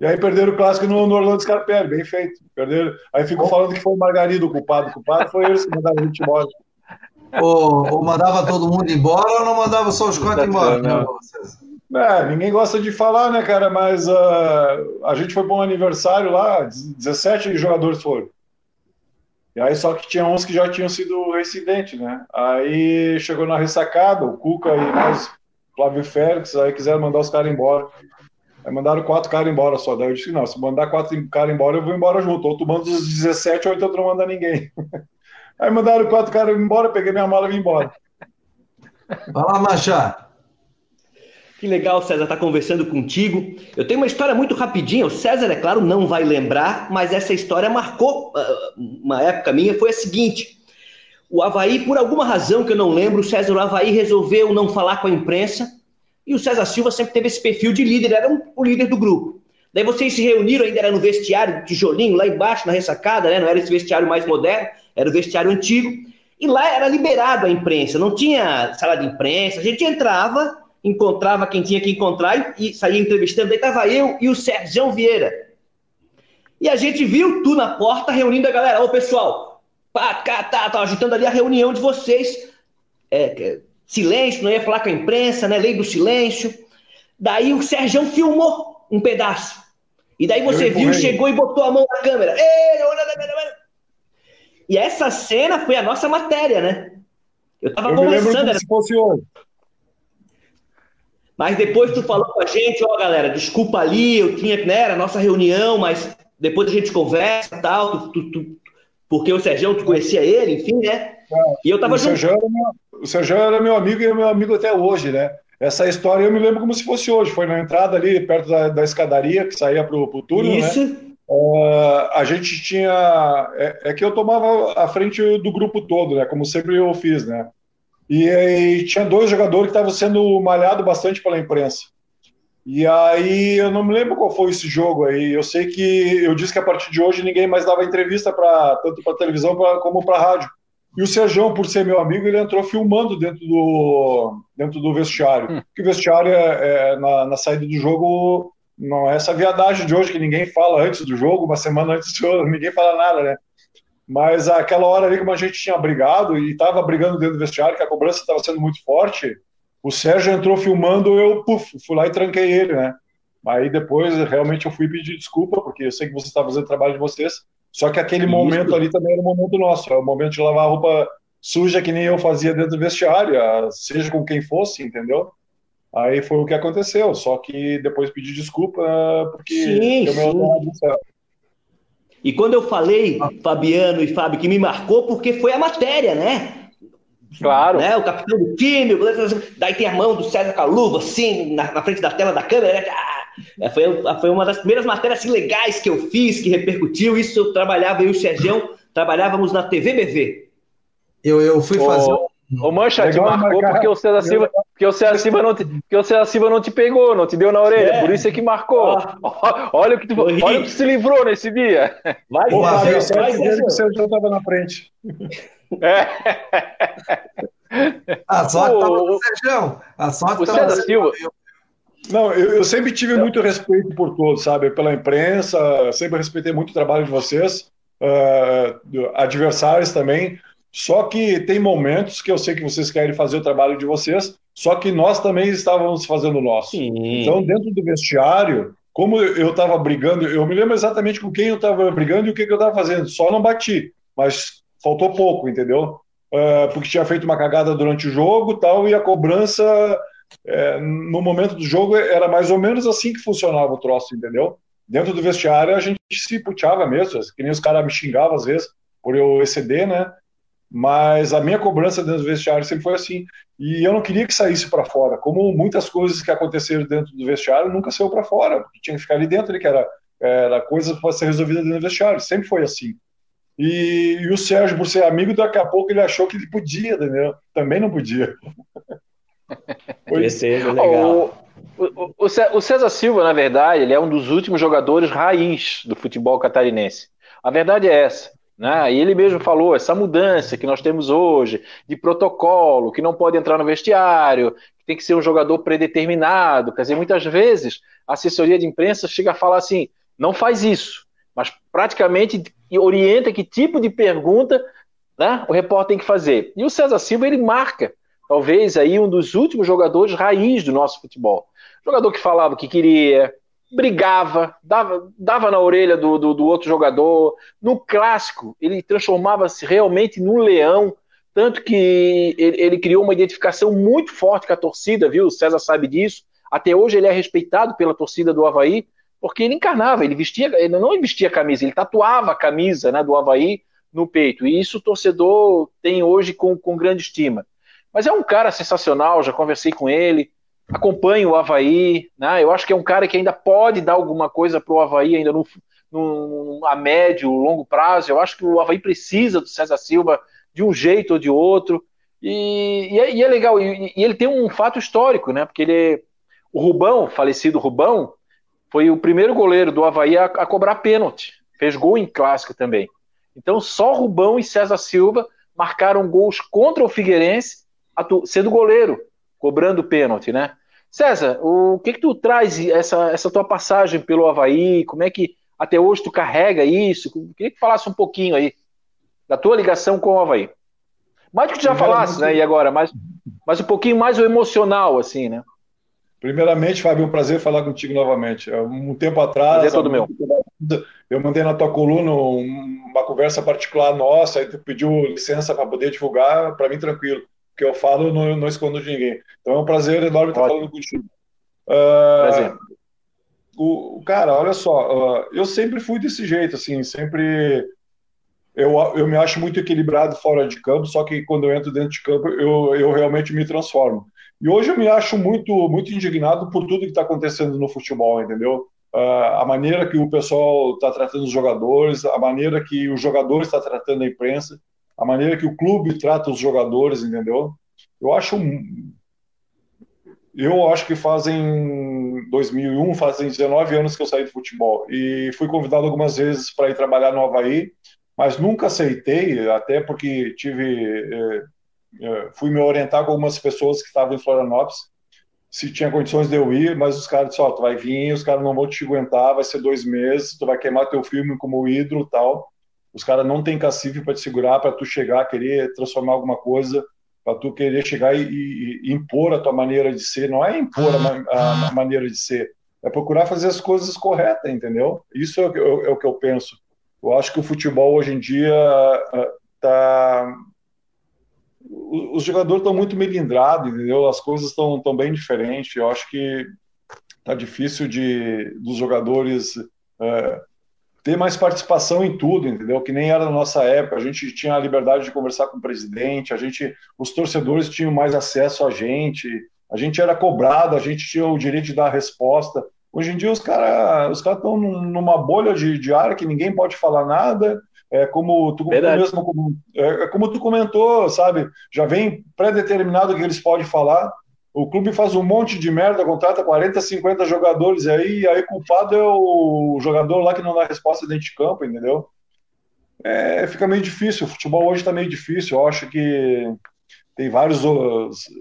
E aí perderam o clássico no, no Orlando Scarpelli, bem feito. Perderam. Aí ficou falando que foi o Margarido o culpado. O culpado foi eles que mandaram a gente embora. Ou, ou, mandava todo mundo embora ou não mandava só os quatro embora? Né, é, ninguém gosta de falar, né, cara? Mas uh, a gente foi para um aniversário lá, 17 jogadores foram. E aí só que tinha uns que já tinham sido residentes, né? Aí chegou na ressacada, o Cuca e mais Flávio Félix, aí quiseram mandar os caras embora. Aí mandaram quatro caras embora só. Daí eu disse, não, se mandar quatro caras embora, eu vou embora junto. Ou tu manda os 17, ou então tu não manda ninguém. Aí mandaram quatro caras embora, peguei minha mala e vim embora. Vai lá, Machado. Que legal, César, estar tá conversando contigo. Eu tenho uma história muito rapidinha. O César, é claro, não vai lembrar, mas essa história marcou uh, uma época minha. Foi a seguinte: o Havaí, por alguma razão que eu não lembro, o César o Havaí resolveu não falar com a imprensa e o César Silva sempre teve esse perfil de líder, era um, o líder do grupo. Daí vocês se reuniram, ainda era no vestiário, tijolinho, lá embaixo, na ressacada, né? Não era esse vestiário mais moderno, era o vestiário antigo. E lá era liberado a imprensa, não tinha sala de imprensa. A gente entrava, encontrava quem tinha que encontrar e, saía entrevistando. Daí estava eu e o Sérgio Vieira. E a gente viu tu na porta reunindo a galera. Ô, pessoal, pá, cá, tá, tá, agitando ali a reunião de vocês. É, silêncio, não ia falar com a imprensa, né? Lei do silêncio. Daí o Sérgio filmou um pedaço. E daí você viu, chegou e botou a mão na câmera. E essa cena foi a nossa matéria, né? Eu tava eu conversando. Era... Se fosse hoje. Mas depois tu falou com a gente, ó, galera, desculpa ali, eu tinha, né, era a nossa reunião, mas depois a gente conversa e tal, tu, tu, tu, porque o Sérgio, tu conhecia ele, enfim, né? E eu tava o junto. Meu, o Sérgio era meu amigo e é meu amigo até hoje, né? Essa história eu me lembro como se fosse hoje. Foi na entrada ali, perto da, da escadaria, que saía para o túnel, né? Isso. né? Uh, a gente tinha... É, é, que eu tomava a frente do grupo todo, né? Como sempre eu fiz, né? E, e tinha dois jogadores que estavam sendo malhados bastante pela imprensa. E aí eu não me lembro qual foi esse jogo aí. Eu sei que eu disse que a partir de hoje ninguém mais dava entrevista para tanto para televisão pra, como para rádio. E o Sérgio, por ser meu amigo, ele entrou filmando dentro do, dentro do vestiário. Hum. Porque o vestiário, é, é, na, na, saída do jogo, não é essa viadagem de hoje que ninguém fala antes do jogo, uma semana antes do jogo, ninguém fala nada, né? Mas aquela hora ali, como a gente tinha brigado e estava brigando dentro do vestiário, que a cobrança estava sendo muito forte, o Sérgio entrou filmando, eu puf, fui lá e tranquei ele, né? Aí depois, realmente, eu fui pedir desculpa, porque eu sei que você está fazendo o trabalho de vocês, só que aquele Isso. momento ali também era o momento nosso, é o momento de lavar a roupa suja que nem eu fazia dentro do vestiário, seja com quem fosse, entendeu? Aí foi o que aconteceu, só que depois pedi desculpa porque sim, sim. E quando eu falei, Fabiano e Fábio, que me marcou, porque foi a matéria, né? Claro. Né? O capitão do time, daí tem a mão do César Caluva, assim, na, na frente da tela da câmera. Né? É, foi, foi uma das primeiras matérias assim, legais que eu fiz, que repercutiu. Isso eu trabalhava, eu e o Sergião, trabalhávamos na TV BV. Eu, eu fui fazer. Ô, Mancha, te marcou porque o César Silva, porque o César Silva não te, porque o César Silva não te pegou, não te deu na orelha, é. por isso é que marcou. Ah. Olha o que tu, olha o que se livrou nesse dia. Vai, Pô, vai, vai, vai, vai, o Sérgio estava na frente. É. A sorte estava no Sérgio. A sorte o César Silva. Não, eu, eu, sempre tive muito respeito por todos, sabe? Pela imprensa, sempre respeitei muito o trabalho de vocês, uh, adversários também. Só que tem momentos que eu sei que vocês querem fazer o trabalho de vocês, só que nós também estávamos fazendo o nosso. Sim. Então, dentro do vestiário, como eu estava brigando, eu me lembro exatamente com quem eu estava brigando e o que, que eu estava fazendo. Só não bati, mas faltou pouco, entendeu? Uh, porque tinha feito uma cagada durante o jogo tal, e a cobrança é, no momento do jogo era mais ou menos assim que funcionava o troço, entendeu? Dentro do vestiário a gente se puteava mesmo, que nem os caras me xingavam às vezes por eu exceder, né? Mas a minha cobrança dentro do vestiário sempre foi assim. E eu não queria que saísse para fora. Como muitas coisas que aconteceram dentro do vestiário nunca saiu para fora, porque tinha que ficar ali dentro, que era, era coisa para ser resolvida dentro do vestiário. Sempre foi assim. E, e, o Sérgio, por ser amigo, daqui a pouco ele achou que ele podia, entendeu? Também não podia. Foi legal. O, o, o, César Silva, na verdade, ele é um dos últimos jogadores raiz do futebol catarinense. A verdade é essa. Né? E ele mesmo falou essa mudança que nós temos hoje de protocolo, que não pode entrar no vestiário, que tem que ser um jogador predeterminado. Quer dizer, muitas vezes a assessoria de imprensa chega a falar assim: não faz isso, mas praticamente orienta que tipo de pergunta né, o repórter tem que fazer. E o César Silva ele marca, talvez aí um dos últimos jogadores raiz do nosso futebol. Jogador que falava o que queria, brigava, dava, dava na orelha do, do, do outro jogador. No clássico, ele transformava-se realmente num leão, tanto que ele, ele, criou uma identificação muito forte com a torcida, viu? O César sabe disso. Até hoje ele é respeitado pela torcida do Havaí, porque ele encarnava, ele vestia, ele não vestia camisa, ele tatuava a camisa né, do Havaí no peito. E isso o torcedor tem hoje com, com grande estima. Mas é um cara sensacional, já conversei com ele, acompanho o Havaí, né? Eu acho que é um cara que ainda pode dar alguma coisa para o Havaí ainda no, no, a médio, longo prazo. Eu acho que o Havaí precisa do César Silva de um jeito ou de outro. E, e, é, e é, legal. E, e, ele tem um fato histórico, né? Porque ele, o Rubão, falecido Rubão, foi o primeiro goleiro do Havaí a, a cobrar pênalti. Fez gol em clássico também. Então só Rubão e César Silva marcaram gols contra o Figueirense, sendo goleiro cobrando pênalti, né? César, o que que tu traz essa, essa tua passagem pelo Havaí? Como é que até hoje tu carrega isso? Queria que falasse um pouquinho aí da tua ligação com o Havaí. Mais do que tu já falasse, né? E agora, mas, mas um pouquinho mais o emocional, assim, né? Primeiramente, Fábio, é um prazer falar contigo novamente. Um tempo atrás, prazer todo meu. eu mandei na tua coluna uma conversa particular nossa, aí tu pediu licença para poder divulgar, para mim tranquilo que eu falo, não, não escondo de ninguém. Então é um prazer enorme estar falando contigo. Uh, prazer. O, cara, olha só, uh, eu sempre fui desse jeito, assim, sempre. Eu, eu me acho muito equilibrado fora de campo, só que quando eu entro dentro de campo, eu, eu realmente me transformo. E hoje eu me acho muito, muito indignado por tudo que está acontecendo no futebol, entendeu? Uh, a maneira que o pessoal está tratando os jogadores, a maneira que os jogadores estão tá tratando a imprensa a maneira que o clube trata os jogadores, entendeu? Eu acho eu acho que fazem 2001, fazem 19 anos que eu saí do futebol e fui convidado algumas vezes para ir trabalhar no Havaí, mas nunca aceitei, até porque tive é, fui me orientar com algumas pessoas que estavam em Florianópolis se tinha condições de eu ir, mas os caras disseram, ó, tu vai vir, os caras não vão te aguentar, vai ser dois meses, tu vai queimar teu filme como hidro tal. Os caras não têm cacife para te segurar, para tu chegar, querer transformar alguma coisa, para tu querer chegar e, e, e, impor a tua maneira de ser. Não é impor a, a, maneira de ser, é procurar fazer as coisas corretas, entendeu? Isso é, é, é o que eu penso. Eu acho que o futebol hoje em dia está os jogadores estão muito melindrados, entendeu? As coisas estão tão bem diferentes. Eu acho que tá difícil de dos jogadores uh, ter mais participação em tudo, entendeu? Que nem era na nossa época, a gente tinha a liberdade de conversar com o presidente, a gente, os torcedores tinham mais acesso a gente, a gente era cobrado, a gente tinha o direito de dar a resposta. Hoje em dia os caras os cara estão numa bolha de, de ar que ninguém pode falar nada, é como tu, mesmo, é, é como tu comentou, sabe? Já vem pré-determinado o que eles podem falar. O clube faz um monte de merda, contrata 40, 50 jogadores aí, e aí culpado é o jogador lá que não dá resposta dentro de campo, entendeu? É, fica meio difícil. O futebol hoje está meio difícil. Eu acho que tem várias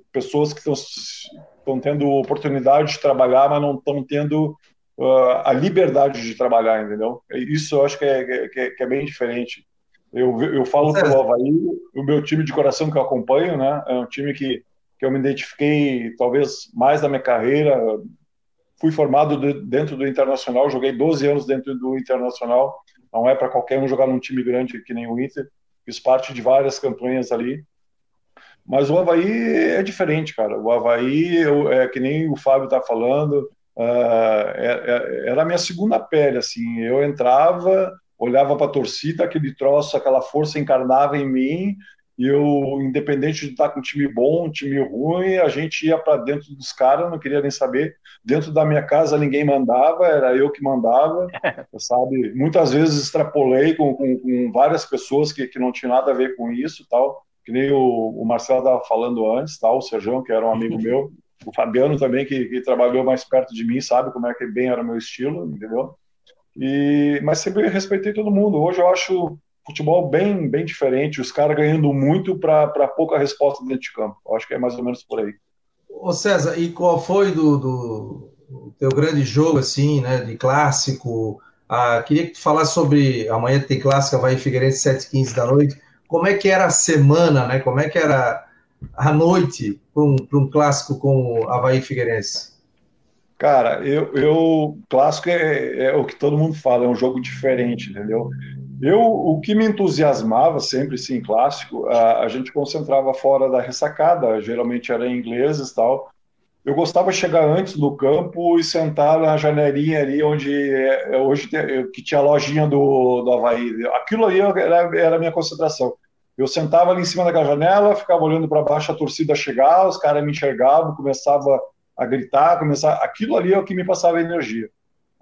pessoas que estão tendo oportunidade de trabalhar, mas não estão tendo uh, a liberdade de trabalhar, entendeu? Isso eu acho que é, que é, que é bem diferente. Eu, eu falo pelo Havaí, o meu time de coração que eu acompanho, né? É um time que eu me identifiquei talvez mais da minha carreira. Fui formado dentro do Internacional, joguei 12 anos dentro do Internacional. Não é para qualquer um jogar num time grande que nem o Inter. Fiz parte de várias campanhas ali. Mas o Havaí é diferente, cara. O Havaí, eu, é que nem o Fábio tá falando, uh, era a minha segunda pele, assim. Eu entrava, olhava para a torcida, aquele troço, aquela força encarnava em mim, eu, independente de estar com um time bom, um time ruim, a gente ia para dentro dos caras, não queria nem saber. Dentro da minha casa ninguém mandava, era eu que mandava, sabe? Muitas vezes extrapolei com, com, com várias pessoas que, que não tinham nada a ver com isso, tal. Que nem o, o Marcelo estava falando antes, tal. O Serjão, que era um amigo meu, o Fabiano também, que, que trabalhou mais perto de mim, sabe como é que bem era o meu estilo, entendeu? E, mas sempre respeitei todo mundo. Hoje eu acho futebol bem, bem diferente, os caras ganhando muito para pouca resposta dentro de campo. Eu acho que é mais ou menos por aí. Ô César, e qual foi do, do, teu grande jogo, assim, né, de clássico? Ah, queria que tu falasse sobre, amanhã tem clássico, vai Figueirense 7h15 da noite, como é que era a semana, né, como é que era a noite para um, um clássico com o Havaí Figueirense? Cara, eu, eu clássico é, é, o que todo mundo fala, é um jogo diferente, entendeu? Eu, o que me entusiasmava sempre, sim, clássico, a, a gente concentrava fora da ressacada, geralmente era em ingleses e tal. Eu gostava de chegar antes no campo e sentar na janelinha ali onde é, é hoje tem, que tinha a lojinha do, do Havaí. Aquilo aí era, era a minha concentração. Eu sentava ali em cima daquela janela, ficava olhando para baixo a torcida chegar, os caras me enxergavam, começava a gritar, começava. Aquilo ali é o que me passava energia.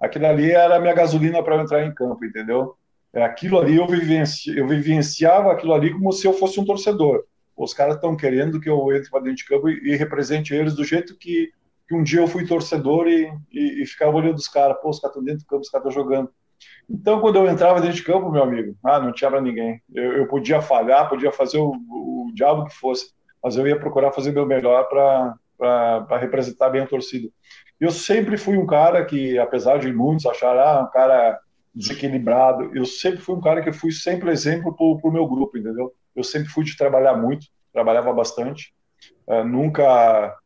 Aquilo ali era a minha gasolina para entrar em campo, entendeu? É, aquilo ali eu, vivenci, eu vivenciava aquilo ali como se eu fosse um torcedor. Os caras estão querendo que eu entre para dentro de campo e, e, represente eles do jeito que, que um dia eu fui torcedor e, e, e ficava olhando os caras. Pô, os caras estão dentro do campo, os caras estão jogando. Então, quando eu entrava dentro de campo, meu amigo, ah, não tinha para ninguém. Eu, eu, podia falhar, podia fazer o, o, diabo que fosse, mas eu ia procurar fazer meu melhor para representar bem a torcida. Eu sempre fui um cara que, apesar de muitos acharem, ah, um cara desequilibrado. Eu sempre fui um cara que fui sempre exemplo para o meu grupo, entendeu? Eu sempre fui de trabalhar muito, trabalhava bastante. Uh, nunca,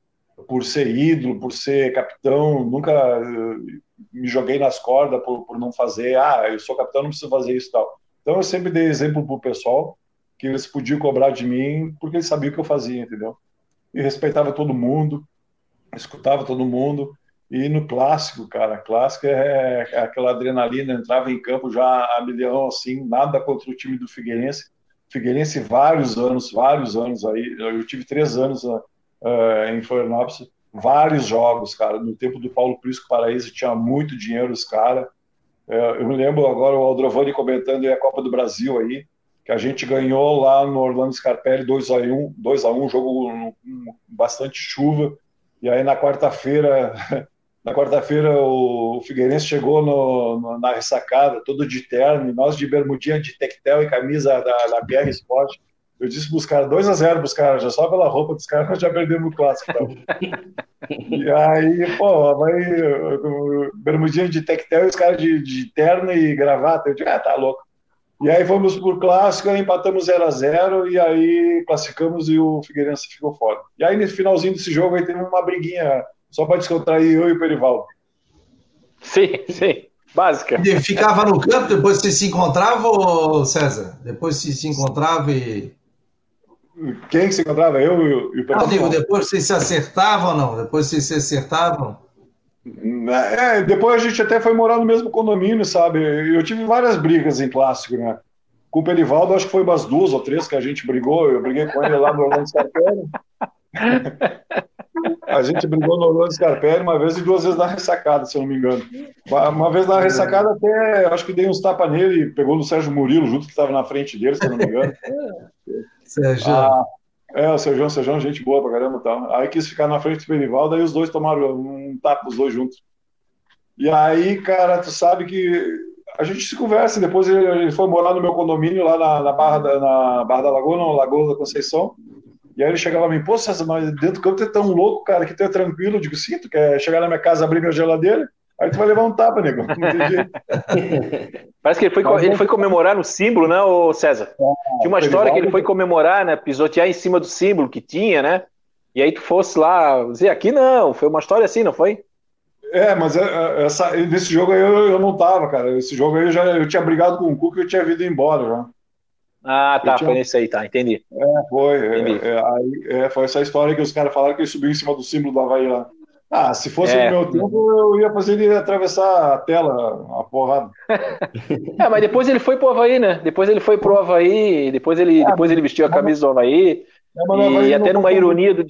por ser ídolo, por ser capitão, nunca uh, me joguei nas cordas por, por não fazer. Ah, eu sou capitão, não preciso fazer isso tal. Então eu sempre dei exemplo para o pessoal que eles podiam cobrar de mim porque eles sabiam o que eu fazia, entendeu? E respeitava todo mundo, escutava todo mundo. E no clássico, cara, clássico é, é aquela adrenalina, entrava em campo já a milhão, assim, nada contra o time do Figueirense. Figueirense, vários anos, vários anos aí. Eu tive três anos uh, em Florianópolis, vários jogos, cara. No tempo do Paulo Prisco Paraíso tinha muito dinheiro os caras. Uh, eu me lembro agora o Aldrovani comentando a Copa do Brasil aí, que a gente ganhou lá no Orlando Scarpelli 2x1, 2x1, um jogo com bastante chuva. E aí na quarta-feira Na quarta-feira, o Figueirense chegou no, no, na ressacada, todo de terno, e nós de bermudinha de tectel e camisa da, da BR Sport. Eu disse para os caras, 2x0 para os caras, já só pela roupa dos caras, nós já perdemos o clássico. Então. e aí, pô, vai bermudinha de tectel e os caras de, de terno e gravata. Eu digo, ah, tá louco. E aí fomos por clássico, empatamos 0 a 0 e aí classificamos e o Figueirense ficou fora. E aí no finalzinho desse jogo aí teve uma briguinha só para descontrair eu e o Perivaldo. Sim, sim. Básica. E ficava no campo, depois você se encontrava, ou César? Depois você se encontrava e. Quem se encontrava? Eu e o Perivaldo. Não, digo, depois vocês se acertavam ou não? Depois vocês se acertavam? É, depois a gente até foi morar no mesmo condomínio, sabe? Eu tive várias brigas em clássico, né? Com o Perivaldo, acho que foi umas duas ou três que a gente brigou. Eu briguei com ele lá no Orlando Scarpelli. A gente brigou no Orlando Scarpelli uma vez e duas vezes na ressacada, se eu não me engano. Uma vez na ressacada, até acho que dei uns tapas nele e pegou no Sérgio Murilo, junto que estava na frente dele, se eu não me engano. Sérgio. Ah, é, o Sérgio, o Sérgio, gente boa pra caramba tal. Aí quis ficar na frente do Benivaldo, aí os dois tomaram um tapa, os dois juntos. E aí, cara, tu sabe que a gente se conversa. Depois ele, foi morar no meu condomínio lá na, na Barra, da, na Barra da Lagoa, na Lagoa da Conceição. E aí ele chegava a mim, pô, César, mas dentro do campo tu é tão louco, cara, que tu é tranquilo. Eu digo, sim, tu quer chegar na minha casa, abrir minha geladeira, aí tu vai levar um tapa, nego. Parece que ele foi, ele foi comemorar no símbolo, né, o César? Ah, tinha uma história que ele foi comemorar, né, pisotear em cima do símbolo que tinha, né? E aí tu fosse lá dizer, aqui não, foi uma história assim, não foi? É, mas é, é, essa, nesse jogo aí eu, eu não tava, cara. Esse jogo aí eu já eu tinha brigado com o Cuca e eu tinha vindo embora já. Ah, tá, tinha... foi nesse aí, tá, entendi. É, foi. É, entendi. É, aí, é, foi essa história que os caras falaram que ele subiu em cima do símbolo do Havaí lá. Ah, se fosse é. no meu tempo, eu ia fazer ele atravessar a tela, a porrada. é, mas depois ele foi pro Havaí, né? Depois ele foi pro Havaí, depois ele, é, depois ele vestiu a camisa do Havaí. É, e até numa ironia do.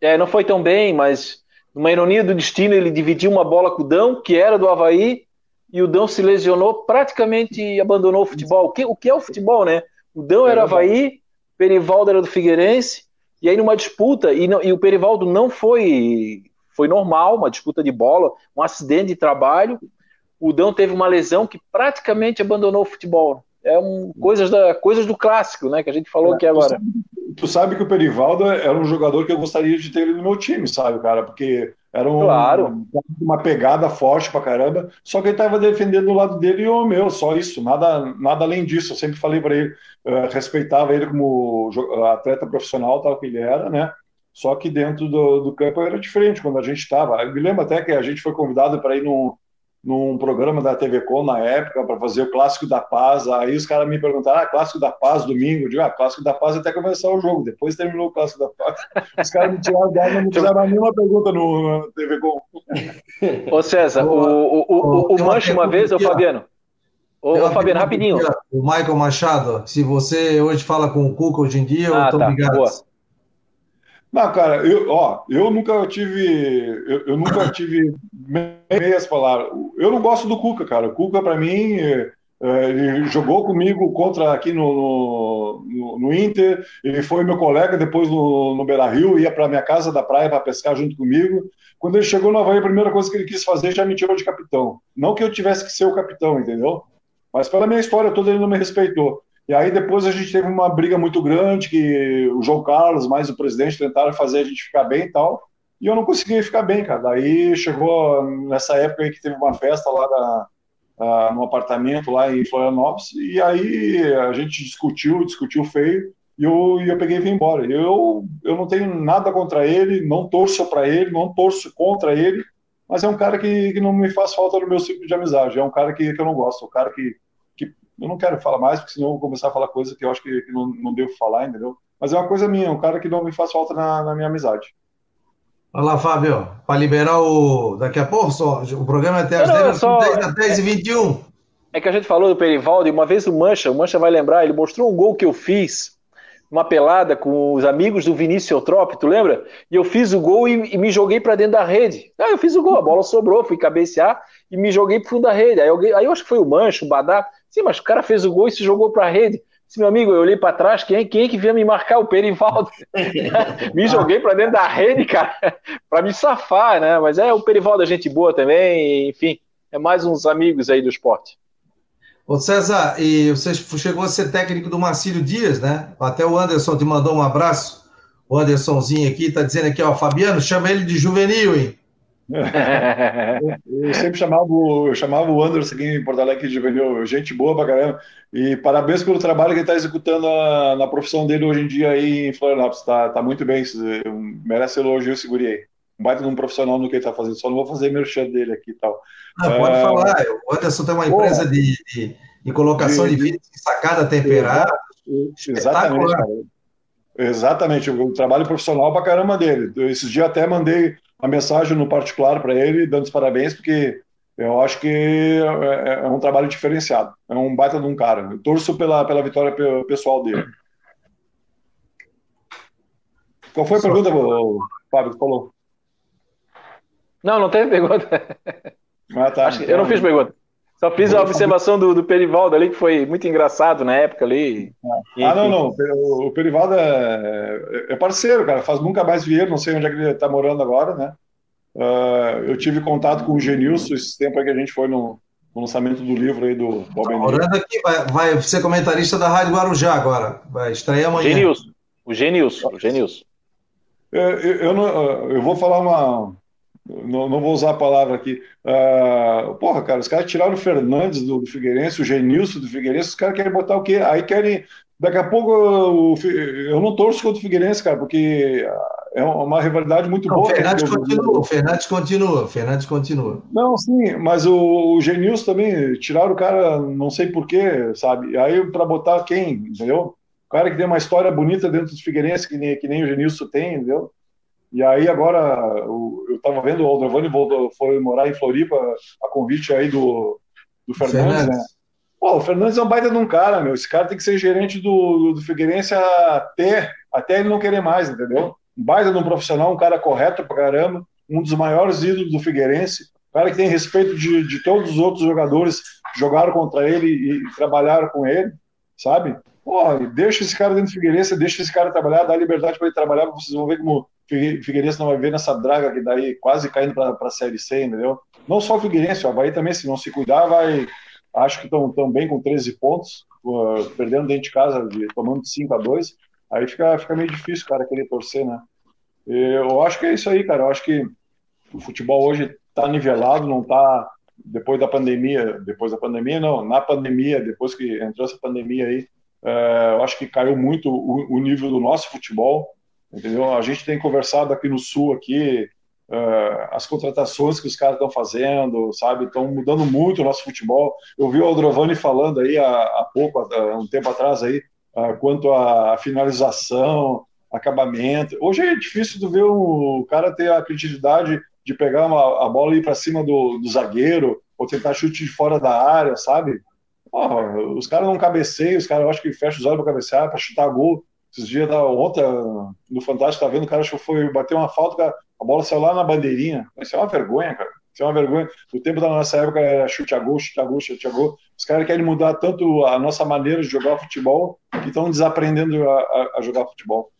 É, não foi tão bem, mas numa ironia do destino, ele dividiu uma bola com o Dão, que era do Havaí, e o Dão se lesionou, praticamente abandonou o futebol. O que, o que é o futebol, né? O Dão era Havaí, Perivaldo era do Figueirense, e aí numa disputa, e, não, e o Perivaldo não foi, foi normal, uma disputa de bola, um acidente de trabalho, o Dão teve uma lesão que praticamente abandonou o futebol. É um, coisas, da, coisas do clássico, né? Que a gente falou é, aqui agora. Tu sabe, tu sabe, que o Perivaldo era um jogador que eu gostaria de ter no meu time, sabe, cara? Porque era um, claro. uma pegada forte pra caramba, só que ele tava defendendo do lado dele e o meu, só isso, nada, nada além disso. Eu sempre falei para ele, respeitava ele como atleta profissional, tal que ele era, né? Só que dentro do, do campo era diferente quando a gente estava. Eu me lembro até que a gente foi convidado para ir num, num programa da TV Com na época para fazer o Clássico da Paz. Aí os caras me perguntaram: ah, Clássico da Paz, domingo? Eu digo: ah, Clássico da Paz até começar o jogo. Depois terminou o Clássico da Paz. Os caras me tiraram da não me fizeram nenhuma pergunta no, no TV Com. Ô César, o, o, o, o Mancho uma vez, ô Fabiano. Ô, ô Fabiano, rapidinho. O Michael Machado, se você hoje fala com o Cuca hoje em dia, ah, eu tô tá, ligado. Boa. Não, cara, eu, ó, eu nunca tive, eu, eu nunca tive meias palavras. Eu não gosto do Cuca, cara. O Cuca, para mim, é, ele jogou comigo contra aqui no, no, no, Inter. Ele foi meu colega depois no, no Beira Rio, ia para minha casa da praia para pescar junto comigo. Quando ele chegou no Havaí, a primeira coisa que ele quis fazer já me tirou de capitão. Não que eu tivesse que ser o capitão, entendeu? Mas pela minha história toda ele não me respeitou. E aí depois a gente teve uma briga muito grande, que o João Carlos mais o presidente tentaram fazer a gente ficar bem e tal, e eu não conseguia ficar bem, cara. Daí chegou nessa época aí que teve uma festa lá da, uh, apartamento lá em Florianópolis, e aí a gente discutiu, discutiu feio, e eu, e eu peguei e vim embora. Eu, eu não tenho nada contra ele, não torço para ele, não torço contra ele, mas é um cara que, que não me faz falta no meu ciclo de amizade, é um cara que, que eu não gosto, um cara que eu não quero falar mais, porque senão eu vou começar a falar coisa que eu acho que, que não, não devo falar, entendeu? Mas é uma coisa minha, um cara que não me faz falta na, na minha amizade. Olha lá, Fábio, para liberar o. Daqui a pouco, só, o programa é até às 10, só... 10, 10 e 21. É que a gente falou do Perivaldo e uma vez o Mancha, o Mancha vai lembrar, ele mostrou um gol que eu fiz, uma pelada com os amigos do Vinícius Eutrop, tu lembra? E eu fiz o gol e, e me joguei para dentro da rede. Ah, eu fiz o gol, a bola sobrou, fui cabecear e me joguei pro fundo da rede. Aí, eu, aí eu acho que foi o Mancha, o Badá. Sim, mas o cara fez o gol e se jogou para a rede. Sim, meu amigo, eu olhei para trás, quem, quem é que vinha me marcar? O Perivaldo. me joguei para dentro da rede, cara, para me safar, né? Mas é o Perivaldo é gente boa também, enfim, é mais uns amigos aí do esporte. Ô César, e você chegou a ser técnico do Marcílio Dias, né? Até o Anderson te mandou um abraço. O Andersonzinho aqui tá dizendo aqui, ó, Fabiano, chama ele de juvenil, hein? eu sempre chamava, eu chamava o Anderson aqui em Porto Alegre de juvenil, gente boa pra caramba. E parabéns pelo trabalho que ele está executando na, na, profissão dele hoje em dia aí em Florianópolis. Tá, tá muito bem, merece elogio, segure aí. Um baita de um profissional no que ele está fazendo. Só não vou fazer merchan dele aqui e tal. Não, pode uh, falar, o Anderson tem uma empresa de, de, de, colocação de, de de sacada temperada. Exatamente, cara. Exatamente, o trabalho profissional pra caramba dele. Esses dias até mandei uma mensagem no particular para ele, dando os parabéns, porque eu acho que é, é, um trabalho diferenciado. É um baita de um cara. Eu torço pela, pela vitória pessoal dele. Qual foi a pergunta, Fábio, que falou? Não, não teve pergunta. Ah, tá. eu não fiz pergunta. Só fiz a observação do, do Perivaldo ali, que foi muito engraçado na época ali. Ah, não, não. O Perivaldo é, é parceiro, cara. Faz nunca mais vi ele, não sei onde é que ele está morando agora, né? Uh, eu tive contato com o Genilson esse tempo que a gente foi no, no lançamento do livro aí do Bob tá Morando aqui, vai, vai, ser comentarista da Rádio Guarujá agora. Vai estrear amanhã. Genilson. O Genilson. O Genilson. Eu, é, eu, eu, não, eu vou falar uma, não, não, vou usar a palavra aqui. Uh, porra, cara, os caras tiraram o Fernandes do, do Figueirense, o Genilson do Figueirense, os caras querem botar o quê? Aí querem. Daqui a pouco eu, eu não torço contra o Figueirense, cara, porque é uma rivalidade muito não, boa. Fernandes continua, Fernandes continua, Fernandes continua. Não, sim, mas o, o Genilson também, tiraram o cara, não sei porquê, sabe? Aí para botar quem, entendeu? O cara que tem uma história bonita dentro dos Figueirense, que nem, que nem o Genilson tem, entendeu? E aí agora, o, eu estava vendo o Aldrovani voltou, foi morar em Floripa, a convite aí do, do Fernandes, Fernandes. né? Pô, o Fernandes é um baita de um cara, meu. Esse cara tem que ser gerente do, do Figueirense até, até ele não querer mais, entendeu? Um baita de um profissional, um cara correto pra caramba, um dos maiores ídolos do Figueirense, um cara que tem respeito de, de todos os outros jogadores que jogaram contra ele e, e trabalharam com ele, sabe? Pô, deixa esse cara dentro do Figueirense, deixa esse cara trabalhar, dá liberdade para ele trabalhar, vocês vão ver como Figueirense não vai ver nessa draga que daí quase caindo para a Série C, entendeu? Não só o Figueirense, o Havaí também, se não se cuidar, vai, acho que estão tão bem com 13 pontos, uh, perdendo dentro de casa, de, tomando 5 a 2 aí fica, fica meio difícil cara querer torcer, né? Eu acho que é isso aí, cara. Eu acho que o futebol hoje está nivelado, não está depois da pandemia, depois da pandemia não, na pandemia, depois que entrou essa pandemia aí, uh, eu acho que caiu muito o nível do nosso futebol, entendeu? A gente tem conversado aqui no Sul, aqui, Uh, as contratações que os caras estão fazendo, sabe, estão mudando muito o nosso futebol. Eu vi o Aldrovani falando aí há, há pouco, há um tempo atrás aí, uh, quanto à finalização, acabamento. Hoje é difícil de ver o cara ter a criatividade de pegar uma, a bola e ir para cima do, do, zagueiro ou tentar chute de fora da área, sabe? Oh, os caras não cabeceiam, os caras acho que fecham os olhos para cabecear, para chutar gol. Esses dias, ontem, no Fantástico, tá vendo, o cara foi bater uma falta, a bola saiu lá na bandeirinha. Isso é uma vergonha, cara. Isso é uma vergonha. No tempo da nossa época era chute a gol, chute a gol, chute a gol. Os caras querem mudar tanto a nossa maneira de jogar futebol que estão desaprendendo a, a, a jogar futebol.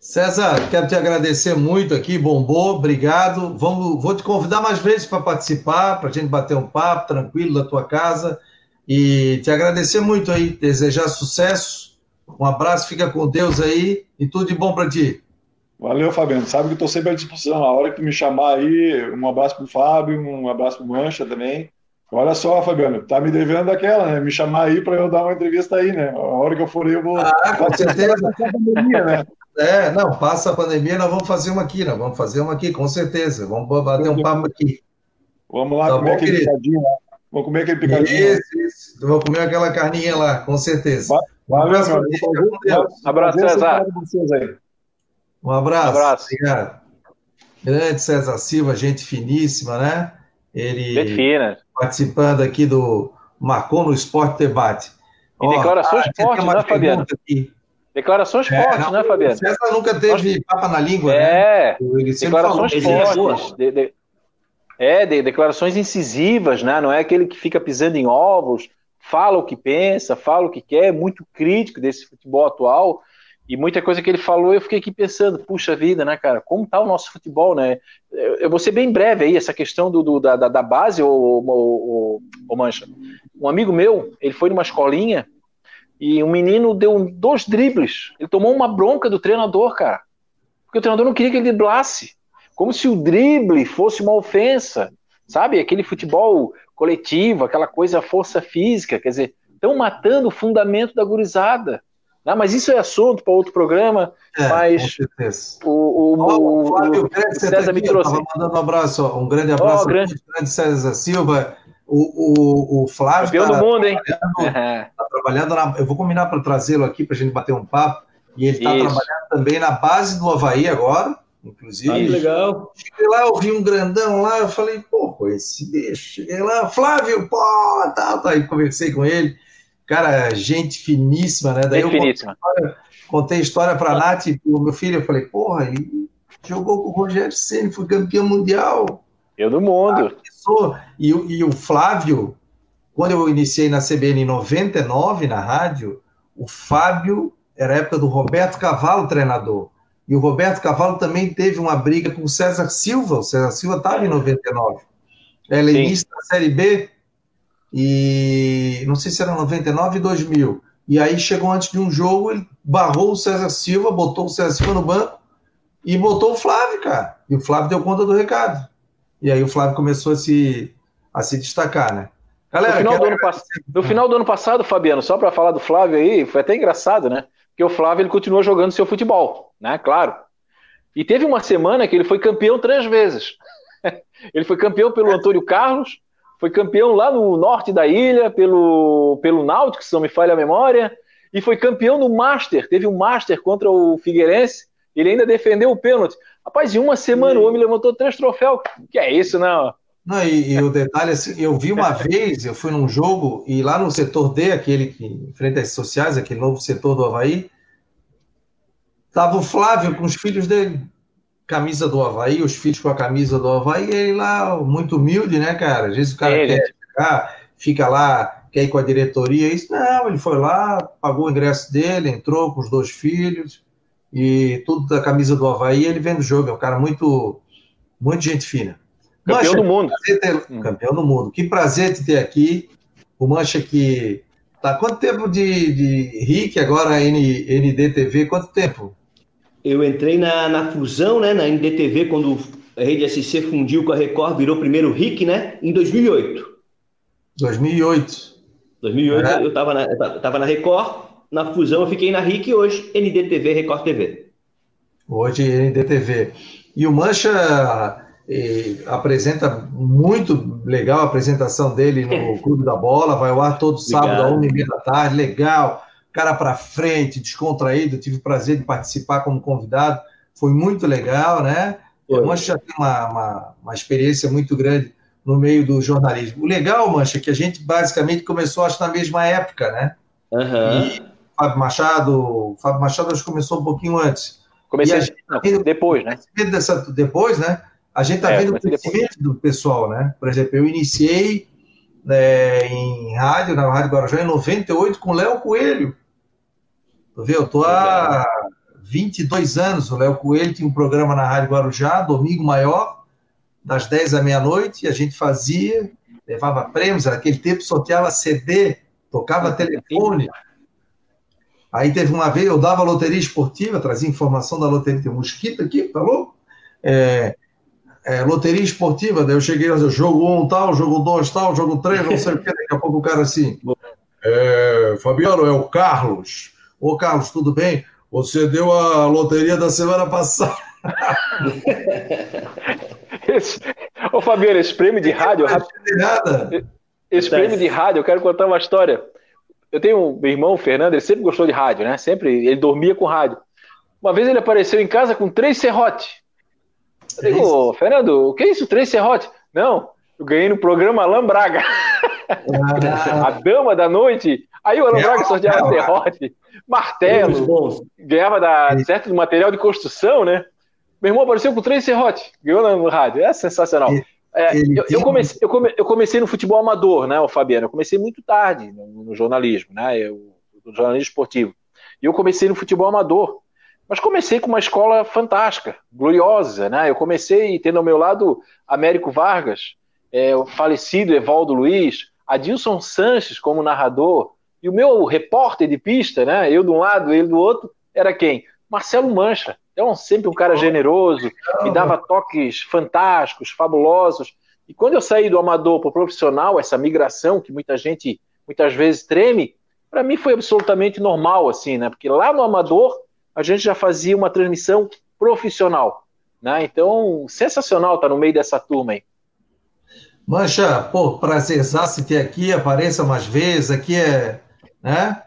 César, quero te agradecer muito aqui, bombou, obrigado. Vamos, vou te convidar mais vezes para participar, para a gente bater um papo tranquilo na tua casa e te agradecer muito aí, desejar sucesso um abraço, fica com Deus aí e tudo de bom para ti. Valeu, Fabiano. Sabe que estou sempre à disposição. A hora que me chamar aí, um abraço para o Fábio, um abraço para o Mancha também. Olha só, Fabiano, tá me devendo daquela, né? Me chamar aí para eu dar uma entrevista aí, né? A hora que eu for aí, eu vou. Ah, com certeza. pandemia, né? É, não, passa a pandemia, nós vamos fazer uma aqui, nós vamos fazer uma aqui, com certeza. Vamos bater um papo aqui. Vamos lá tá comer bom, aquele querido? picadinho lá. Vamos comer aquele picadinho. Isso, isso. Vou comer aquela carninha lá, com certeza. Vai. Valeu, meu Um abraço, César. Um abraço. abraço. Obrigado. Grande César Silva, gente finíssima, né? Ele fina. participando aqui do Marcou no Esporte Debate. E declarações ah, fortes, né, Fabiano? Aqui. Declarações é, fortes, não, né, Fabiano? César nunca teve papa na língua, é, né? declarações fortes. De, de, é, de, declarações incisivas, né? Não é aquele que fica pisando em ovos, fala o que pensa, fala o que quer, é muito crítico desse futebol atual. E muita coisa que ele falou, eu fiquei aqui pensando, puxa vida, né, cara, como tá o nosso futebol, né? Eu vou ser bem breve aí, essa questão do, do da, da, base, o, Mancha. Um amigo meu, ele foi numa escolinha e um menino deu dois dribles. Ele tomou uma bronca do treinador, cara. Porque o treinador não queria que ele driblasse. Como se o drible fosse uma ofensa. Sabe? Aquele futebol coletivo, aquela coisa força física, quer dizer, estão matando o fundamento da gurizada. Né? Mas isso é assunto para outro programa. É, mas o, o, o, o, Flávio o César me trouxe. mandando um abraço, um grande abraço, oh, grande... grande César Silva. O, o, o Flávio. Campeão tá do mundo, hein? Está trabalhando na, Eu vou combinar para trazê-lo aqui para a gente bater um papo. E ele está trabalhando também na base do Havaí agora inclusive. Ah, legal. Cheguei lá, eu vi um grandão lá, eu falei, pô, esse bicho. Cheguei lá, Flávio, pô, tal, tá, aí conversei com ele. Cara, gente finíssima, né? Daí gente eu finíssima. Contei história, para a Nath e o meu filho, eu falei, porra, ele jogou com o Rogério Senna, foi campeão mundial. Eu do mundo. Ah, e, e o Flávio, quando eu iniciei na CBN em 99, na rádio, o Fábio era a época do Roberto Cavalo, treinador. E o Roberto Cavalo também teve uma briga com o César Silva. O César Silva estava em 99. Ela é início da Série B e não sei se era 99 e 2000. E aí chegou antes de um jogo, ele barrou o César Silva, botou o César Silva no banco e botou o Flávio, cara. E o Flávio deu conta do recado. E aí o Flávio começou a se, a se destacar, né? Galera, no final, do ano, no final do ano passado, Fabiano, só para falar do Flávio aí, foi até engraçado, né? Porque o Flávio ele continua jogando seu futebol, né? Claro. E teve uma semana que ele foi campeão três vezes. ele foi campeão pelo Antônio Carlos, foi campeão lá no norte da ilha, pelo, pelo Náutico, se não me falha a memória, e foi campeão no Master. Teve um Master contra o Figueirense, ele ainda defendeu o pênalti. Rapaz, em uma semana o homem levantou três troféus. Que é isso, não? Não, e, e, o detalhe, assim, eu vi uma vez, eu fui num jogo, e lá no setor D, aquele que, em frente às sociais, aquele novo setor do Havaí, tava o Flávio com os filhos dele, camisa do Havaí, os filhos com a camisa do Havaí, e ele lá, muito humilde, né, cara? Às vezes o cara é, quer ficar, fica lá, quer ir com a diretoria, isso, não, ele foi lá, pagou o ingresso dele, entrou com os dois filhos, e tudo da camisa do Havaí, ele vendo o jogo, é um cara muito, muito gente fina. Campeão Mancha, do mundo. Ter, hum. campeão do mundo. Que prazer te ter aqui. O Mancha que. Tá quanto tempo de, de RIC agora, N, NDTV? Quanto tempo? Eu entrei na, na fusão, né, na NDTV, quando a rede SC fundiu com a Record, virou primeiro RIC, né, em 2008. 2008. 2008 é. eu estava na, eu tava na Record, na fusão eu fiquei na RIC e hoje NDTV, Record TV. Hoje NDTV. E o Mancha apresenta muito legal a apresentação dele no Clube da Bola, vai ao ar todo sábado, às uma e meia da tarde, legal, cara para frente, descontraído, tive o prazer de participar como convidado, foi muito legal, né? O Mancha já tem uma, uma, uma, experiência muito grande no meio do jornalismo. O legal, Mancha, é que a gente basicamente começou, acho, na mesma época, né? Uhum. E Fábio Machado, Fábio Machado acho que começou um pouquinho antes. Comecei gente, não, depois, né? Dessa, depois, né? A gente está é, vendo o crescimento do pessoal, né? Por exemplo, eu iniciei né, em rádio, na Rádio Guarujá, em 98, com o Léo Coelho. Tu vê, eu estou há 22 anos. O Léo Coelho tinha um programa na Rádio Guarujá, Domingo Maior, das 10 à meia-noite, e a gente fazia, levava prêmios, naquele tempo sorteava CD, tocava telefone. Aí teve uma vez, eu dava loteria esportiva, trazia informação da loteria, tem mosquito aqui, tá louco? É, é, loteria esportiva, daí eu cheguei a dizer, jogo 1 um, tal, jogo 2 tal, jogo 3, não sei o que, daqui a pouco o cara assim, é, Fabiano, é o Carlos. Ô Carlos, tudo bem? Você deu a loteria da semana passada. esse, ô Fabiano, esse prêmio de rádio. Nada. Esse prêmio de rádio, eu quero contar uma história. Eu tenho um irmão, o Fernando, ele sempre gostou de rádio, né? Sempre, ele dormia com rádio. Uma vez ele apareceu em casa com três serrotes. Eu digo, Fernando, o que é isso? Três serrotes? Não, eu ganhei no programa Alan Braga. Ah. a dama da noite. Aí o Alan Braga sorteava serrote, martelo, ganhava da, certo do material de construção, né? Meu irmão apareceu com três serrotes, ganhou no rádio. É sensacional. É, eu, eu, comecei, eu, come, eu, comecei, no futebol amador, né, Fabiano? Eu comecei muito tarde no, no jornalismo, né? Eu, no jornalismo esportivo. E eu comecei no futebol amador. Mas comecei com uma escola fantástica, gloriosa, né? Eu comecei tendo ao meu lado Américo Vargas, é, o falecido Evaldo Luiz, Adilson Sanches como narrador, e o meu repórter de pista, né? Eu de um lado, ele do outro, era quem? Marcelo Mancha. Então, sempre um cara generoso, me dava toques fantásticos, fabulosos. E quando eu saí do amador para o profissional, essa migração que muita gente muitas vezes treme, para mim foi absolutamente normal, assim, né? Porque lá no amador a gente já fazia uma transmissão profissional. Né? Então, sensacional estar no meio dessa turma aí. Mancha, pô, prazerzaço ter aqui, apareça mais vezes, aqui é, né?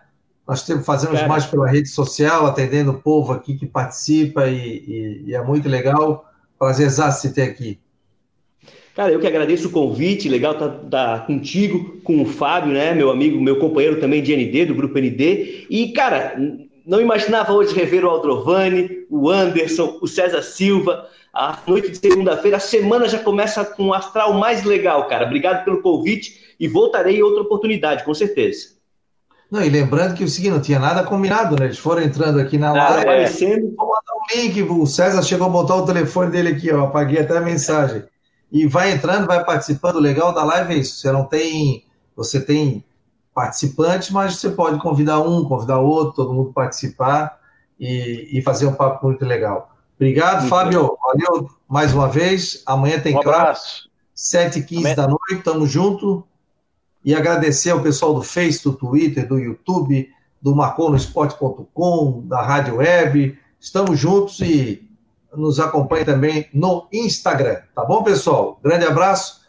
Nós temos, fazemos Cara. mais pela rede social, atendendo o povo aqui que participa e, e, e é muito legal. Prazerzaço ter aqui. Cara, eu que agradeço o convite, legal estar tá, tá contigo, com o Fábio, né, meu amigo, meu companheiro também de ND, do Grupo ND. E, cara, não imaginava hoje rever o Aldrovani, o Anderson, o César Silva. A noite de segunda-feira, a semana já começa com um astral mais legal, cara. Obrigado pelo convite e voltarei em outra oportunidade, com certeza. Não, e lembrando que o seguinte, não tinha nada combinado, né? Eles foram entrando aqui na live. É. Aparecendo. Vou mandar um link, o César chegou a botar o telefone dele aqui, ó. Apaguei até a mensagem. E vai entrando, vai participando. O legal da live é isso. Você não tem. Você tem participantes, mas você pode convidar um, convidar outro, todo mundo participar e, e fazer um papo muito legal. Obrigado, Fábio. Valeu mais uma vez. Amanhã tem um abraço. 7h15 da noite, tamo junto. E agradecer ao pessoal do Face, do Twitter, do YouTube, do marconosport.com, da Rádio Web. Estamos juntos e nos acompanhe também no Instagram. Tá bom, pessoal? Grande abraço